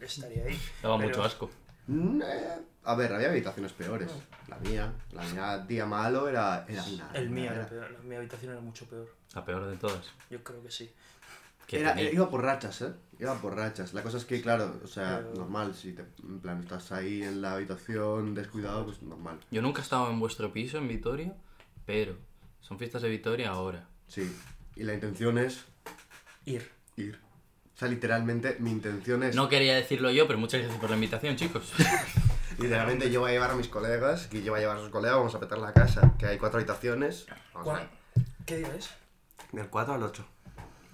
Speaker 1: Estaría ahí.
Speaker 2: Daba
Speaker 1: Pero-
Speaker 2: mucho asco.
Speaker 3: Mm, eh, A ver, había habitaciones peores. La mía, la mía día malo era, era una.
Speaker 1: El mío
Speaker 3: era,
Speaker 1: era peor. La- Mi habitación era mucho peor.
Speaker 2: La peor de todas.
Speaker 1: Yo creo que sí.
Speaker 2: Que
Speaker 3: era-
Speaker 2: tenía-
Speaker 3: iba por rachas, ¿eh? Iba por rachas. La cosa es que, claro, o sea,
Speaker 1: Pero-
Speaker 3: normal, si te, en plan estás ahí en la habitación descuidado, pues normal.
Speaker 2: Yo nunca he estado en vuestro piso en Vitoria, pero son fiestas de Vitoria ahora.
Speaker 3: Sí. Y la intención es
Speaker 1: Ir.
Speaker 3: ir. O sea, literalmente, mi intención es.
Speaker 2: No quería decirlo yo, pero muchas gracias por la invitación, chicos.
Speaker 3: Literalmente yo voy a llevar a mis colegas, que yo voy a llevar a sus colegas, vamos a petar la casa, que hay cuatro habitaciones. Vamos a
Speaker 1: ¿Cuál- ¿Qué día es?
Speaker 3: Del 4 al 8.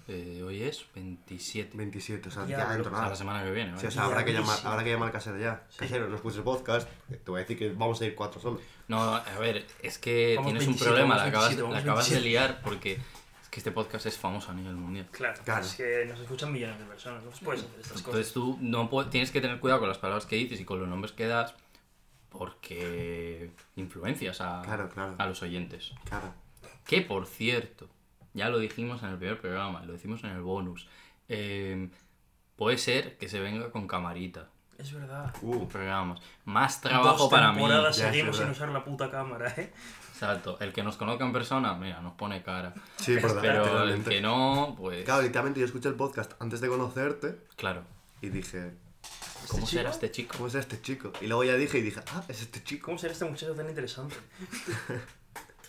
Speaker 2: Eh, hoy es 27.
Speaker 3: 27, o sea,
Speaker 1: Diablo.
Speaker 3: ya dentro
Speaker 2: O sea,
Speaker 3: nada.
Speaker 2: la semana que viene,
Speaker 3: Sí,
Speaker 2: ¿vale?
Speaker 3: o sea, habrá que, llamar, habrá que llamar al casero ya. Casero, no escuches el podcast. Te voy a decir que vamos a ir cuatro solos.
Speaker 2: No, a ver, es que
Speaker 1: Vamos
Speaker 2: tienes
Speaker 1: 27,
Speaker 2: un problema, la acabas,
Speaker 1: 27,
Speaker 2: la
Speaker 1: vamos
Speaker 2: acabas de
Speaker 1: 27.
Speaker 2: liar porque es que este podcast es famoso a nivel mundial.
Speaker 1: Claro,
Speaker 3: Claro.
Speaker 1: Es que nos escuchan millones de personas. No puedes hacer estas cosas.
Speaker 2: Entonces tú no pu- tienes que tener cuidado con las palabras que dices y con los nombres que das porque influencias a,
Speaker 3: Claro, claro.
Speaker 2: a los oyentes.
Speaker 3: Claro.
Speaker 2: Que por cierto, ya lo dijimos en el primer programa, lo decimos en el bonus. eh, puede ser que se venga con camarita.
Speaker 1: Es verdad.
Speaker 3: Uh,
Speaker 2: Programas. Más trabajo
Speaker 1: Dos
Speaker 2: para mí.
Speaker 1: seguimos sin usar la puta cámara, ¿eh?
Speaker 2: Exacto. El que nos conozca en persona, mira, nos pone cara.
Speaker 3: sí, por
Speaker 2: Pero el que no, pues.
Speaker 3: Claro, literalmente yo escuché el podcast antes de conocerte
Speaker 2: Claro.
Speaker 3: y dije,
Speaker 2: ¿Cómo
Speaker 1: chico?
Speaker 2: será este chico?
Speaker 3: ¿cómo es este chico? Y luego ya dije y dije, ah, es este chico.
Speaker 1: ¿Cómo será este muchacho tan interesante?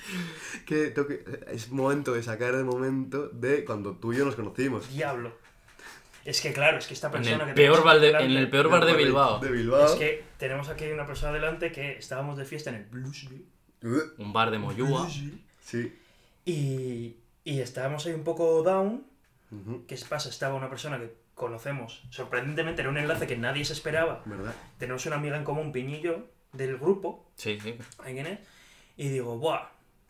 Speaker 3: Que, que es momento de sacar el momento de cuando tú y yo nos conocimos.
Speaker 1: Diablo. Es que claro, es que esta
Speaker 2: En
Speaker 1: persona
Speaker 2: el
Speaker 1: que
Speaker 2: peor, bar de,
Speaker 1: delante-
Speaker 2: en el peor bar de Bilbao.
Speaker 3: De Bilbao.
Speaker 1: Es que tenemos aquí una persona delante que estábamos de fiesta en el Bluesville.
Speaker 3: Uh,
Speaker 2: Un bar de Moyúa.
Speaker 3: Sí.
Speaker 1: Y, y estábamos ahí un poco down. ¿Qué pasa? Estaba una persona que conocemos. Sorprendentemente era un enlace que nadie se esperaba.
Speaker 3: ¿Verdad?
Speaker 1: Tenemos una amiga en común, Piñillo, del grupo.
Speaker 2: Sí, sí.
Speaker 1: ¿Ahí quién es? Y digo, buah,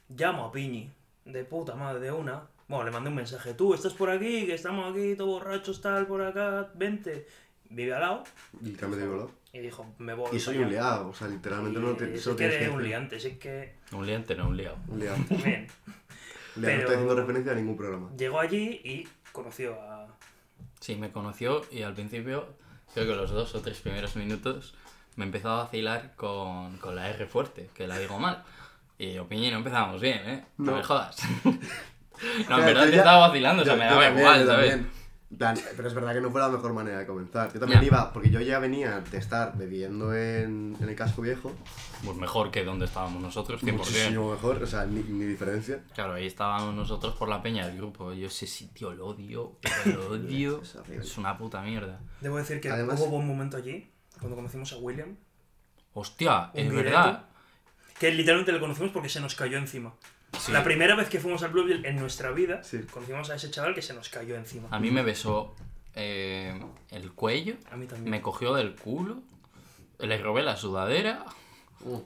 Speaker 1: llamo a Piñi. De puta madre, de una. Bueno, le mandé un mensaje. Tú, estás por aquí, que estamos aquí, todos borrachos, tal, por acá, vente. Vive al lado.
Speaker 3: Literalmente digo, ¿no?
Speaker 1: Y dijo, me voy.
Speaker 3: Y soy un liado, o sea, literalmente no te,
Speaker 1: Y sí que eres un liante, sí que...
Speaker 2: Un liante, no un liado.
Speaker 3: Un liado.
Speaker 1: Bien.
Speaker 3: Liado, no
Speaker 1: Pero-
Speaker 3: estoy haciendo referencia a ningún programa.
Speaker 1: Llegó allí y conoció a...
Speaker 2: Sí, me conoció y al principio, creo que los dos o tres primeros minutos, me empezó a vacilar con, con la R fuerte, que la digo mal. Y yo, Piñi, no empezamos bien, ¿eh? No,
Speaker 3: No.
Speaker 2: me jodas. no, en
Speaker 3: Claro,
Speaker 2: verdad
Speaker 3: yo
Speaker 2: te
Speaker 3: ya-
Speaker 2: estaba vacilando, o sea,
Speaker 3: Yo-
Speaker 2: me
Speaker 3: yo
Speaker 2: daba
Speaker 3: también,
Speaker 2: igual,
Speaker 3: yo
Speaker 2: ¿sabes?
Speaker 3: plan, pero es verdad que no fue la mejor manera de comenzar. Yo también
Speaker 2: Ya.
Speaker 3: iba, porque yo ya venía de estar bebiendo en, en el casco viejo.
Speaker 2: Pues mejor que donde estábamos nosotros, 100%.
Speaker 3: Muchísimo mejor, o sea, ni, ni diferencia.
Speaker 2: Claro, ahí estábamos nosotros por la peña del grupo. Yo ese sitio lo odio, lo odio.
Speaker 3: Es
Speaker 2: es una puta mierda.
Speaker 1: Debo decir que
Speaker 3: Además-
Speaker 1: hubo buen momento allí, cuando conocimos a William.
Speaker 2: Hostia,
Speaker 1: Un
Speaker 2: es verdad.
Speaker 1: Que literalmente lo conocimos porque se nos cayó encima.
Speaker 2: Sí.
Speaker 1: La primera vez que fuimos al Blueville en nuestra vida,
Speaker 3: Sí.
Speaker 1: conocimos a ese chaval que se nos cayó encima.
Speaker 2: A mí me besó eh, el cuello,
Speaker 1: A mí también.
Speaker 2: me cogió del culo, le robé la sudadera.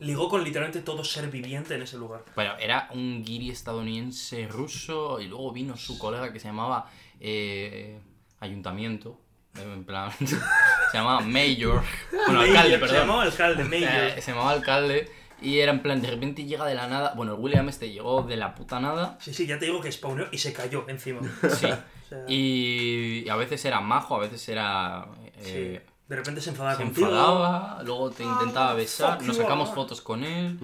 Speaker 1: Ligó con literalmente todo ser viviente en ese lugar.
Speaker 2: Bueno, era un guiri estadounidense ruso y luego vino su colega que se llamaba eh, Ayuntamiento. eh, En plan, se llamaba Mayor. Bueno, alcalde,
Speaker 1: Mayor, Se
Speaker 2: perdón.
Speaker 1: llamaba alcalde, Mayor.
Speaker 2: Eh, se llamaba alcalde y era en plan, de repente llega de la nada. Bueno, el William este llegó de la puta nada.
Speaker 1: Sí, sí, ya te digo que spawneó y se cayó encima.
Speaker 2: Sí.
Speaker 1: O sea,
Speaker 2: Y, y a veces era majo, a veces era. eh,
Speaker 1: sí. De repente se enfadaba
Speaker 2: Se
Speaker 1: contigo.
Speaker 2: enfadaba, luego te intentaba
Speaker 1: Ah,
Speaker 2: besar,
Speaker 1: fuck
Speaker 2: nos
Speaker 1: you,
Speaker 2: sacamos fotos con él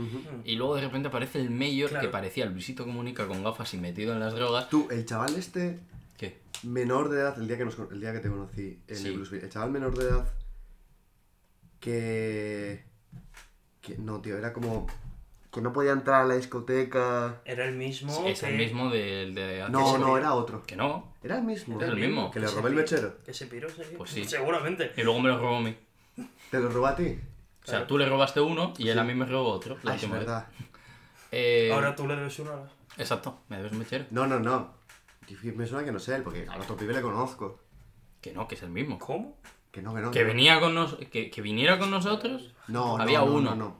Speaker 2: y luego de repente aparece el mayor
Speaker 1: Claro.
Speaker 2: que parecía el Luisito Comunica con gafas y metido en las drogas.
Speaker 3: Tú, el chaval este
Speaker 2: ¿Qué?
Speaker 3: menor de edad, el día que, nos, el día que te conocí en
Speaker 2: Sí.
Speaker 3: el Bluesville, el chaval menor de edad que... que no, tío, era como... que no podía entrar a la discoteca...
Speaker 1: Era el mismo.
Speaker 2: es el mismo del de hace
Speaker 3: No, no, era otro.
Speaker 2: Que no.
Speaker 3: Era el mismo.
Speaker 2: Era el mismo.
Speaker 3: Que le
Speaker 1: se
Speaker 3: robé el mechero.
Speaker 1: Que se piró, sí.
Speaker 2: Pues sí.
Speaker 1: Seguramente.
Speaker 2: Y luego me lo robó a mí.
Speaker 3: ¿Te lo robó a ti?
Speaker 2: O sea, tú le robaste uno y él a mí me robó otro. La
Speaker 3: Ah, es verdad.
Speaker 2: Eh,
Speaker 1: Ahora tú le debes una.
Speaker 2: Exacto, me debes un mechero.
Speaker 3: No, no, no. Me suena que no sé él, porque al otro pibe le conozco.
Speaker 2: Que no, que es el mismo.
Speaker 1: ¿Cómo?
Speaker 3: Que no, que no.
Speaker 2: Que
Speaker 3: no.
Speaker 2: venía con nos... que, que viniera con nosotros.
Speaker 3: No, no,
Speaker 2: Había
Speaker 3: no,
Speaker 2: uno.
Speaker 3: no, no.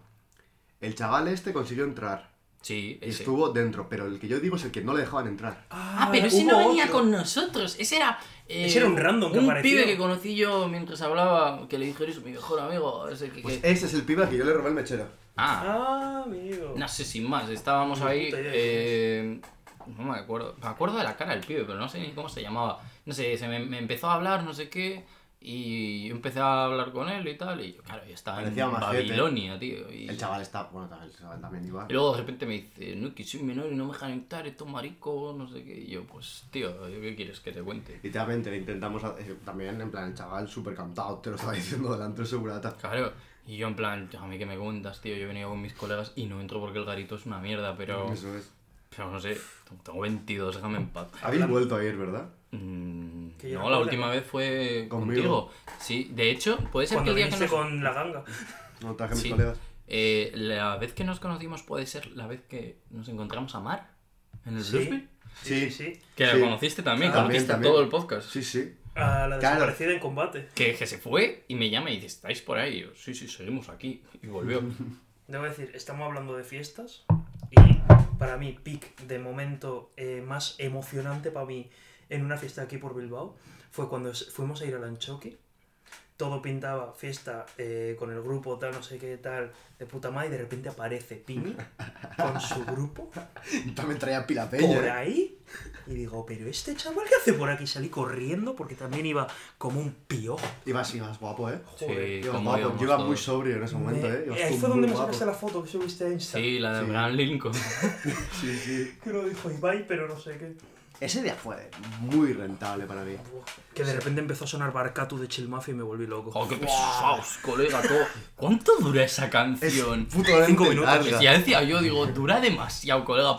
Speaker 3: El chaval este consiguió entrar.
Speaker 2: Sí,
Speaker 3: Y
Speaker 2: ese.
Speaker 3: estuvo dentro, pero el que yo digo es el que no le dejaban entrar.
Speaker 2: Ah, pero ese no venía
Speaker 1: otro.
Speaker 2: con nosotros. Ese era. eh,
Speaker 1: Ese era un random que
Speaker 2: Un
Speaker 1: apareció.
Speaker 2: pibe que conocí yo mientras hablaba, que le dije, eres mi mejor amigo. Ese que,
Speaker 3: Pues
Speaker 2: que-
Speaker 3: ese es el pibe al que yo le robé el mechero.
Speaker 2: Ah,
Speaker 1: Ah, amigo.
Speaker 2: no sé, sin más. Estábamos ahí. eh, no me acuerdo. Me acuerdo de la cara del pibe, pero no sé ni cómo se llamaba. No sé, se me, me empezó a hablar, no sé qué. Y empecé a hablar con él y tal. Y yo, claro, yo estaba
Speaker 3: Parecía
Speaker 2: en. Babilonia, tío. Y,
Speaker 3: El chaval está. Bueno, el chaval también iba.
Speaker 2: y luego de repente me dice, no, que soy menor y no me dejan entrar, esto marico, no sé qué. Y yo, pues, tío, ¿yo ¿qué quieres que te cuente?
Speaker 3: Literalmente le intentamos. eh, También, en plan, el chaval súper cantado, te lo estaba diciendo delante del segurata.
Speaker 2: Claro, y yo en plan, a mí que me cuentas, tío, yo he venido con mis colegas y no entro porque el garito es una mierda, pero,
Speaker 3: Eso es.
Speaker 2: pero no sé, tengo 22, déjame en paz.
Speaker 3: Habéis vuelto a ir, ¿verdad?
Speaker 2: Mm, no, la última vez fue
Speaker 3: Conmigo.
Speaker 2: contigo. Sí, de hecho, puede ser
Speaker 1: Cuando
Speaker 2: que el día que nos...
Speaker 1: con la ganga.
Speaker 3: No traje mis
Speaker 2: Sí.
Speaker 3: colegas.
Speaker 2: Eh, la vez que nos conocimos puede ser la vez que nos encontramos a Mar en el
Speaker 1: Sí.
Speaker 2: Bluesville.
Speaker 1: Sí, sí,
Speaker 3: Sí.
Speaker 2: Que
Speaker 3: Sí.
Speaker 2: la conociste también,
Speaker 1: También,
Speaker 2: conociste
Speaker 3: también.
Speaker 2: todo el podcast.
Speaker 3: Sí, sí.
Speaker 1: A la
Speaker 3: Claro.
Speaker 1: desaparecida en combate.
Speaker 2: Que, que se fue y me llama y dice, ¿estáis por ahí? Y yo, sí, sí, seguimos aquí. Y volvió.
Speaker 1: Debo decir, estamos hablando de fiestas y para mí, pic de momento eh, más emocionante para mí en una fiesta aquí por Bilbao fue cuando fuimos a ir al Anchoqui. Todo pintaba fiesta eh, con el grupo, tal, no sé qué, tal, de puta madre, y de repente aparece Pini con su grupo
Speaker 3: También traía pila peña.
Speaker 1: por
Speaker 3: ¿eh?
Speaker 1: ahí. Y digo, pero este chaval qué hace por aquí? Salí corriendo porque también iba como un pío.
Speaker 3: Ibas, ibas guapo, ¿eh?
Speaker 1: Joder.
Speaker 2: Sí,
Speaker 3: Ibas guapo. Yo iba muy sobrio en ese momento,
Speaker 1: Me-
Speaker 3: ¿eh? Ibas
Speaker 1: ahí fue donde me
Speaker 3: guapo.
Speaker 1: sacaste la foto que subiste a Insta.
Speaker 2: Sí, la de
Speaker 3: Sí.
Speaker 2: Abraham Lincoln.
Speaker 3: Sí, sí.
Speaker 1: Que lo dijo Ibai, pero no sé qué.
Speaker 3: Ese día fue muy rentable para mí.
Speaker 1: Que de repente empezó a sonar Barcatu de Chill Mafia y me volví loco.
Speaker 2: ¡Oh, qué pesados, colega! todo. ¿Cuánto dura esa
Speaker 3: Es
Speaker 2: canción?
Speaker 3: putamente
Speaker 1: Cinco minutos.
Speaker 3: larga.
Speaker 2: Ya decía yo, digo, dura demasiado, colega.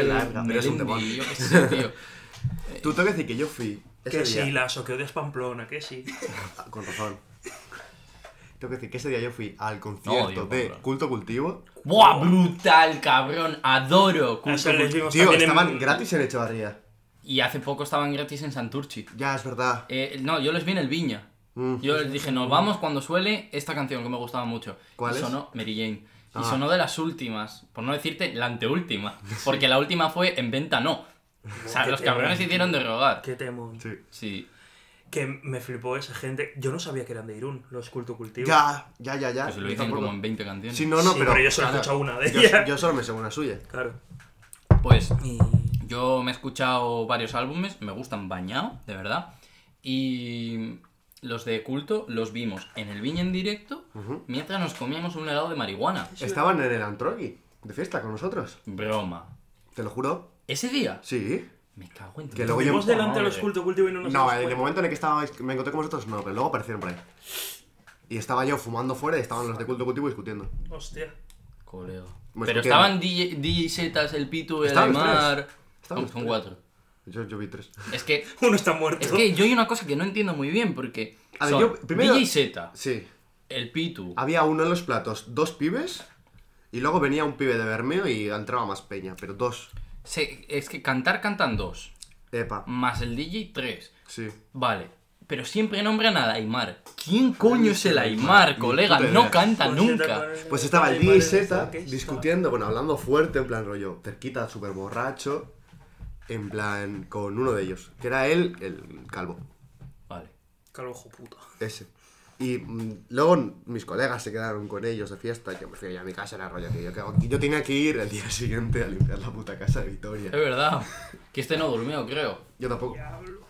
Speaker 2: El
Speaker 3: larga, pero es un
Speaker 2: yo qué sé, tío.
Speaker 3: Tú tengo que decir que yo fui
Speaker 1: Que
Speaker 3: día...
Speaker 1: sí, Lazo, que odias Pamplona, que sí.
Speaker 3: Ah, Con razón. Tengo que decir que ese día yo fui al concierto de
Speaker 2: compro.
Speaker 3: Culto Cultivo.
Speaker 2: ¡Buah, brutal, cabrón! Adoro. Culto
Speaker 1: vimos
Speaker 3: Tío,
Speaker 1: también en-
Speaker 3: estaban gratis en Echevarría.
Speaker 2: Y hace poco estaban gratis en Santurchi.
Speaker 3: Ya, es verdad.
Speaker 2: Eh, no, yo les vi en el Viña.
Speaker 3: Mm.
Speaker 2: Yo les dije, nos vamos cuando suele esta canción que me gustaba mucho.
Speaker 3: ¿Cuál
Speaker 2: y
Speaker 3: es?
Speaker 2: sonó Mary Jane. Y
Speaker 3: Ah.
Speaker 2: sonó de las últimas, por no decirte la anteúltima. Porque la última fue en venta no. O sea, los cabrones hicieron de rogar.
Speaker 1: Qué temón.
Speaker 3: Sí.
Speaker 2: Sí.
Speaker 1: Que me flipó esa gente. Yo no sabía que eran de Irún, los Culto Cultivo.
Speaker 3: Ya, ya, ya, ya.
Speaker 2: Pues lo
Speaker 3: Yo
Speaker 2: dicen como en 20 canciones.
Speaker 3: Sí, no, no,
Speaker 1: Sí,
Speaker 3: pero...
Speaker 1: pero yo solo he
Speaker 3: claro,
Speaker 1: escuchado una de
Speaker 3: yo-
Speaker 1: ellas.
Speaker 3: Yo solo me sé una suya.
Speaker 1: Claro.
Speaker 2: Pues
Speaker 1: Y.
Speaker 2: yo me he escuchado varios álbumes, me gustan bañado, de verdad. Y los de culto los vimos en el Viña en directo mientras nos comíamos un helado de marihuana.
Speaker 3: Estaban en el Antrogi, de fiesta con nosotros.
Speaker 2: Broma.
Speaker 3: Te lo juro.
Speaker 2: ¿Ese día?
Speaker 3: Sí.
Speaker 2: Me cago en
Speaker 3: Que luego yo-
Speaker 1: delante de los. Culto Cultivo y no nos
Speaker 3: No, en el momento en el que estaba, me encontré con vosotros, no, pero luego aparecieron por ahí. Y estaba yo fumando fuera y estaban los de culto cultivo discutiendo.
Speaker 1: Hostia.
Speaker 2: Colega. Pero estaban DJ, DJ Zetas, el Pitu, el Aymar.
Speaker 3: tres. Estaban
Speaker 2: Son, cuatro.
Speaker 3: Yo, yo vi tres.
Speaker 2: Es que,
Speaker 1: Uno está muerto.
Speaker 2: es que yo hay una cosa que no entiendo muy bien porque.
Speaker 3: A ver,
Speaker 2: son
Speaker 3: yo primero-
Speaker 2: DJ Zeta,
Speaker 3: Sí.
Speaker 2: el Pitu.
Speaker 3: Había uno en los platos, dos pibes, y luego venía un pibe de Bermeo y entraba más peña, pero dos.
Speaker 2: Se- es que cantar cantan dos.
Speaker 3: Epa,
Speaker 2: Más el DJ tres.
Speaker 3: sí.
Speaker 2: Vale. Pero siempre nombran al Aymar. ¿Quién coño es el Aymar, colega? No canta
Speaker 1: Pues
Speaker 2: nunca.
Speaker 3: Pues estaba el DJ Z discutiendo, bueno, hablando fuerte, en plan rollo, cerquita, súper borracho, en plan, con uno de ellos, que era él, el calvo,
Speaker 2: Vale.
Speaker 1: Calvo hijo puta.
Speaker 3: ese. Y mm, luego mis colegas se quedaron con ellos de fiesta, y yo me fui a mi casa, era rollo, que yo, yo tenía que ir el día siguiente a limpiar la puta casa de Vitoria.
Speaker 2: Es verdad. Que este no durmió, creo.
Speaker 3: Yo tampoco.
Speaker 1: Diablo.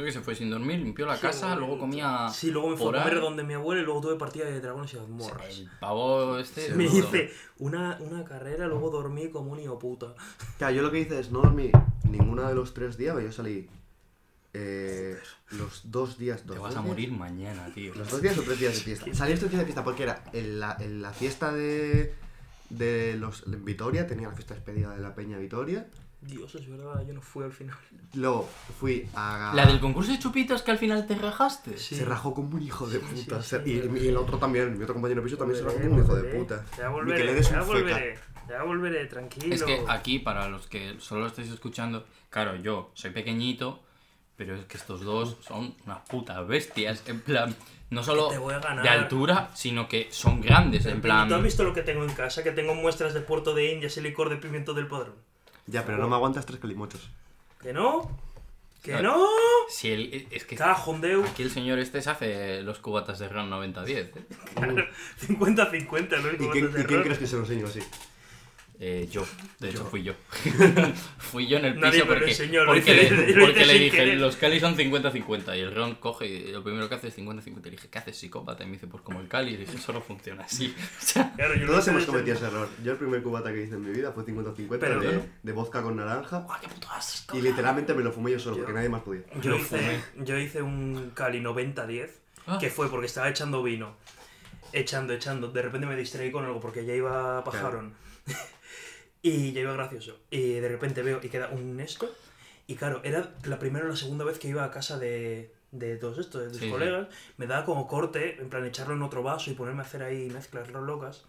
Speaker 2: Creo que se fue sin dormir, limpió la casa, luego comía.
Speaker 1: Sí, luego me fui a comer donde mi abuela y luego tuve partida de dragones y mazmorras.
Speaker 2: El pavo este.
Speaker 1: Me
Speaker 2: duro.
Speaker 1: hice una, una carrera, luego dormí como un hijo puta.
Speaker 3: Claro, yo lo que hice es no dormí ninguno de los tres días, pero yo salí eh, los dos días.
Speaker 2: Te
Speaker 3: dos
Speaker 2: vas a
Speaker 3: días.
Speaker 2: morir mañana, tío.
Speaker 3: Los dos días o tres días de fiesta. Salí estos días de fiesta porque era en la, en la fiesta de, de los en Vitoria, tenía la fiesta despedida de la Peña Vitoria.
Speaker 1: Dios, es verdad, yo no fui al final.
Speaker 3: Luego fui a.
Speaker 2: La del concurso de chupitos que al final te rajaste.
Speaker 1: Sí.
Speaker 3: Se rajó como un hijo de
Speaker 1: Sí,
Speaker 3: puta.
Speaker 1: sí,
Speaker 3: Se-
Speaker 1: sí,
Speaker 3: y,
Speaker 1: sí.
Speaker 3: y el otro también, mi otro compañero de piso también se rajó como un hijo de puta.
Speaker 1: Ya volveré,
Speaker 3: que le des
Speaker 1: ya volveré. Ya volveré, tranquilo.
Speaker 2: Es que aquí, para los que solo lo estáis escuchando, claro, yo soy pequeñito, Pero es que estos dos son unas putas bestias. En plan, no solo de altura, sino que son grandes. En
Speaker 1: ¿Tú has
Speaker 2: plan,
Speaker 1: visto lo que tengo en casa? Que tengo muestras de Puerto de Indias y licor de pimiento del padrón.
Speaker 3: Ya, pero no me aguantas tres calimochos.
Speaker 1: ¿Que no? ¿Que
Speaker 2: Claro.
Speaker 1: no?
Speaker 2: si el, es que
Speaker 1: Cajondeu.
Speaker 2: aquí el señor este se hace los cubatas de Ron 90-10. ¿eh?
Speaker 1: 50-50, ¿no?
Speaker 3: ¿Y quién, y quién crees que se lo enseño así?
Speaker 2: Eh, yo, de hecho fui yo. fui yo en el piso porque, porque,
Speaker 1: hice-
Speaker 2: le, porque dije,
Speaker 1: querer.
Speaker 2: los Cali son 50-50 y el Ron coge y lo primero que hace es 50-50. Le dije, ¿qué haces psicópata? Y me dice, pues como el Cali. Y dije, eso no funciona así. O sea,
Speaker 1: Claro, yo lo
Speaker 3: Todos hemos cometido ese error. Yo el primer cubata que hice en mi vida fue 50-50
Speaker 1: Pero
Speaker 3: de,
Speaker 1: claro.
Speaker 3: de vodka con naranja.
Speaker 1: ¡Guau, qué puto asco!
Speaker 3: Y literalmente me lo fumé yo solo,
Speaker 1: Yo-
Speaker 3: porque nadie más podía.
Speaker 1: Yo hice, yo hice un Cali 90-10,
Speaker 2: Ah.
Speaker 1: que fue porque estaba echando vino. Echando, echando. De repente me distraí con algo porque ya iba pajarón. Y ya iba gracioso. Y de repente veo y queda un esto. Y claro, era la primera o la segunda vez que iba a casa de, de todos estos, de tus
Speaker 2: Sí, sí.
Speaker 1: colegas. Me daba como corte, en plan echarlo en otro vaso y ponerme a hacer ahí mezclas locas.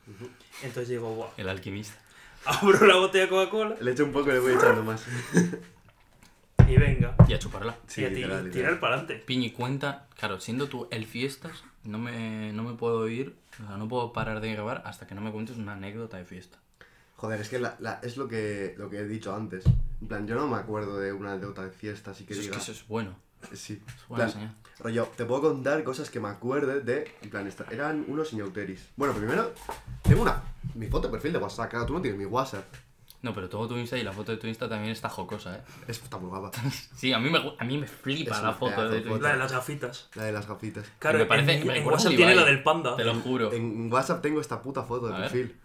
Speaker 1: Entonces digo, guau.
Speaker 2: el alquimista.
Speaker 1: Abro la botella de Coca-Cola
Speaker 3: Le echo un poco y le voy echando más.
Speaker 1: y venga.
Speaker 2: Y a chuparla.
Speaker 3: Sí,
Speaker 1: y a ti,
Speaker 3: literal, literal.
Speaker 1: tirar para adelante.
Speaker 2: Piñi, cuenta, claro, siendo tú el fiestas, no me, no me puedo ir, o sea, no puedo parar de grabar hasta que no me cuentes una anécdota de fiesta.
Speaker 3: Joder, es que la, la- es lo que, lo que he dicho antes. En plan, yo no me acuerdo de una anécdota de fiesta, así que
Speaker 2: Eso es
Speaker 3: diga.
Speaker 2: que eso es bueno.
Speaker 3: Sí.
Speaker 2: Es buena
Speaker 3: plan,
Speaker 2: señal.
Speaker 3: rollo, te puedo contar cosas que me acuerde de. En plan, esta- eran unos ñauteris. Bueno, primero, tengo una. Mi foto de perfil de WhatsApp, claro, tú no tienes mi WhatsApp.
Speaker 2: No, pero todo tu Insta y la foto de tu Insta también está jocosa, ¿eh?
Speaker 3: Es está muy guapa.
Speaker 2: Sí, a mí me, a mí me flipa
Speaker 3: Es
Speaker 2: la foto de
Speaker 3: de
Speaker 2: tu
Speaker 3: foto.
Speaker 1: La
Speaker 2: Insta.
Speaker 1: de las gafitas.
Speaker 3: La de las gafitas.
Speaker 1: Claro,
Speaker 2: me parece,
Speaker 1: en,
Speaker 2: me
Speaker 1: en WhatsApp tiene la del panda.
Speaker 2: Te lo juro.
Speaker 3: En WhatsApp tengo esta puta foto de
Speaker 2: A ver.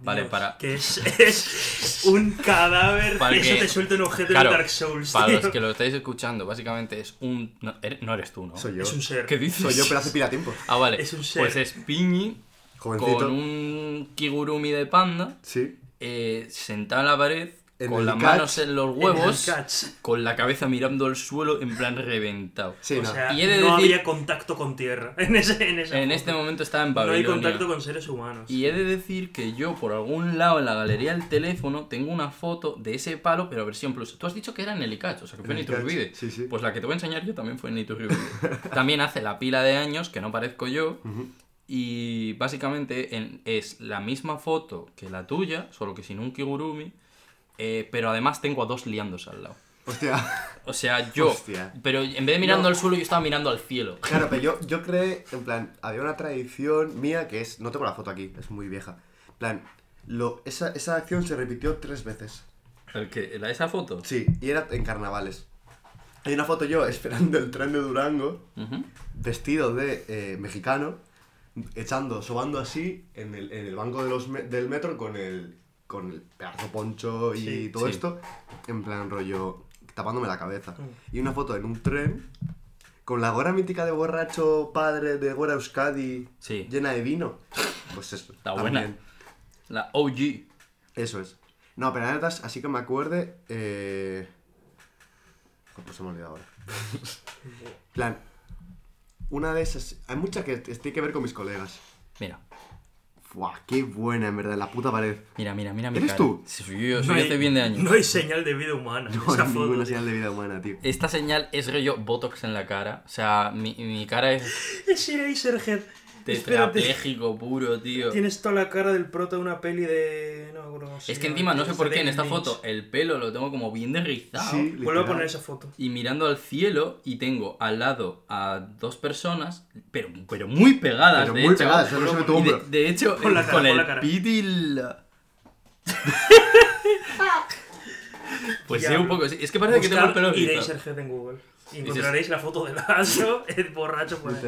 Speaker 2: Vale,
Speaker 1: Dios,
Speaker 2: para,
Speaker 1: Que es, es un cadáver.
Speaker 2: Para
Speaker 1: eso
Speaker 2: que-
Speaker 1: te suelta un objeto
Speaker 2: claro,
Speaker 1: de Dark Souls.
Speaker 2: para
Speaker 1: tío.
Speaker 2: los que lo estáis escuchando, básicamente es un... No, eres, no eres tú, ¿no?
Speaker 3: Soy yo.
Speaker 1: Es un ser.
Speaker 2: ¿Qué dices?
Speaker 3: Soy yo, pero hace pila tiempo.
Speaker 2: Ah, vale.
Speaker 1: Es un ser.
Speaker 2: Pues es Piñi
Speaker 3: Jovencito.
Speaker 2: con un kigurumi de panda
Speaker 3: Sí.
Speaker 2: eh, sentado en la pared,
Speaker 3: En
Speaker 2: con las
Speaker 3: catch.
Speaker 2: manos en los huevos,
Speaker 1: catch.
Speaker 2: con la cabeza mirando al suelo en plan reventado.
Speaker 3: Sí,
Speaker 1: o
Speaker 3: no.
Speaker 1: sea,
Speaker 2: Y he de
Speaker 1: no
Speaker 2: decir-
Speaker 1: había contacto con tierra en, ese, en esa
Speaker 2: En este momento estaba en
Speaker 1: No hay
Speaker 2: Babilonia.
Speaker 1: contacto con seres humanos.
Speaker 2: Y he de decir que yo, por algún lado en la galería del teléfono, tengo una foto de ese palo, pero versión plus. Tú has dicho que era en el ICACH, o sea, que fue en
Speaker 3: En. Icach, sí, sí.
Speaker 2: Pues la que te voy a enseñar yo también fue en Iturbide. también hace la pila de años, que no parezco yo, y básicamente en- es la misma foto que la tuya, solo que sin un kigurumi, eh, pero además tengo a dos liándose al lado.
Speaker 3: Hostia.
Speaker 2: O sea, yo,
Speaker 3: Hostia.
Speaker 2: pero en vez de mirando
Speaker 3: No.
Speaker 2: al suelo, yo estaba mirando al cielo.
Speaker 3: Claro, pero yo, yo creé, en plan, había una tradición mía que es, no tengo la foto aquí, es muy vieja. En plan, lo, esa, esa acción se repitió tres veces.
Speaker 2: ¿El que, la, ¿Esa foto?
Speaker 3: Sí, y era en carnavales. Hay una foto yo esperando el tren de Durango,
Speaker 2: Ujú.
Speaker 3: vestido de eh, mexicano, echando, sobando así en el, en el banco de los me- del metro con el, con el pedazo poncho y
Speaker 1: Sí,
Speaker 3: todo
Speaker 2: sí.
Speaker 3: esto, en plan rollo, tapándome la cabeza.
Speaker 1: Mm.
Speaker 3: Y una foto en un tren con la gorra mítica de borracho padre de Gora Euskadi
Speaker 2: Sí.
Speaker 3: llena de vino. Pues eso.
Speaker 2: Está buena. La OG.
Speaker 3: Eso es. No, pero anécdotas, así que me acuerde. Eh... Pues se me ha olvidado ahora. plan, una de esas. Hay muchas que tiene que ver con mis colegas.
Speaker 2: Mira.
Speaker 3: Buah, qué buena, en verdad, la puta pared.
Speaker 2: Mira, mira, mira mi
Speaker 3: ¿Eres
Speaker 2: cara.
Speaker 3: tú?
Speaker 2: Sí, soy yo,
Speaker 1: No
Speaker 2: soy
Speaker 1: hay-
Speaker 2: hace bien de años.
Speaker 1: No hay señal de vida humana
Speaker 3: No
Speaker 1: esa
Speaker 3: hay
Speaker 1: foto.
Speaker 3: ninguna señal de vida humana, tío.
Speaker 2: Esta señal es rollo Botox en la cara. O sea, mi, mi cara es
Speaker 1: Es Eraserhead.
Speaker 2: Tetrapléjico puro, tío.
Speaker 1: Tienes toda la cara del prota de una peli de. No, se
Speaker 2: Es que encima, no sé por qué, en esta foto el pelo lo tengo como bien derrizado.
Speaker 3: Sí,
Speaker 1: Vuelvo a poner esa foto.
Speaker 2: Y mirando al cielo y tengo al lado a dos personas, pero, pero muy pegadas,
Speaker 3: Pero
Speaker 2: de
Speaker 3: muy
Speaker 2: hecho.
Speaker 3: pegadas, solo se ve tu
Speaker 2: Y de, hecho,
Speaker 1: Con la cara,
Speaker 2: con
Speaker 1: la
Speaker 2: Pues sí, un poco. sí. Es que parece que tengo el pelo rizado.
Speaker 1: Eraserhead en Google. Y encontraréis la foto del aso, el borracho por ahí.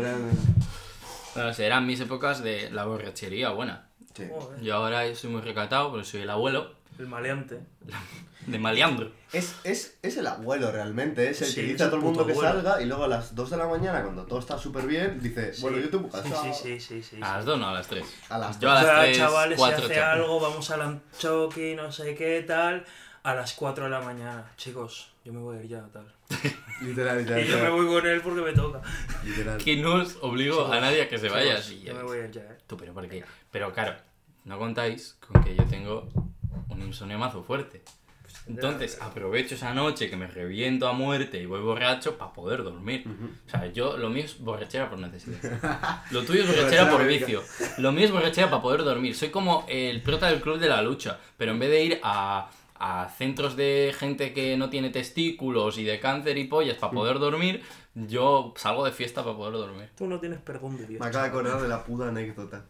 Speaker 2: Bueno, eran mis épocas de la borrachería buena.
Speaker 3: Sí.
Speaker 2: Yo ahora soy muy recatado porque soy el abuelo
Speaker 1: el maleante.
Speaker 2: de Maleandro.
Speaker 3: Es, es, es el abuelo realmente, es el
Speaker 1: Sí,
Speaker 3: que dice a todo el mundo que
Speaker 1: abuelo.
Speaker 3: salga y luego a las 2 de la mañana, cuando todo está súper bien, dice, bueno,
Speaker 1: Sí.
Speaker 3: yo tengo casa.
Speaker 1: Sí, sí, sí, sí. sí.
Speaker 2: A las dos, no, a las tres.
Speaker 3: A las
Speaker 2: Yo
Speaker 1: O
Speaker 2: a las
Speaker 1: sea,
Speaker 2: tres,
Speaker 1: chavales,
Speaker 2: cuatro,
Speaker 1: se hace
Speaker 2: chaval.
Speaker 1: algo, vamos al Anchoqui, no sé qué tal, a las 4 de la mañana. Chicos, yo me voy a ir ya, tal.
Speaker 3: Literal, literal.
Speaker 1: Y yo me voy con él porque me toca.
Speaker 3: literal.
Speaker 2: Que no os obligo a nadie a que se vaya. Sí,
Speaker 1: yo me voy ya, eh.
Speaker 2: Tú, pero ¿por qué? Pero claro, no contáis con que yo tengo un insomnio mazo fuerte. Entonces aprovecho esa noche que me reviento a muerte y voy borracho para poder dormir. O sea, yo lo mío es borrachera por necesidad. Lo tuyo es borrachera por vicio. Lo mío es borrachera para poder dormir. Soy como el prota del club de la lucha, pero en vez de ir a, a centros de gente que no tiene testículos y de cáncer y pollas para poder dormir, yo salgo de fiesta para poder dormir.
Speaker 1: Tú no tienes perdón de Dios.
Speaker 3: Me acabo de acordar de la puta anécdota.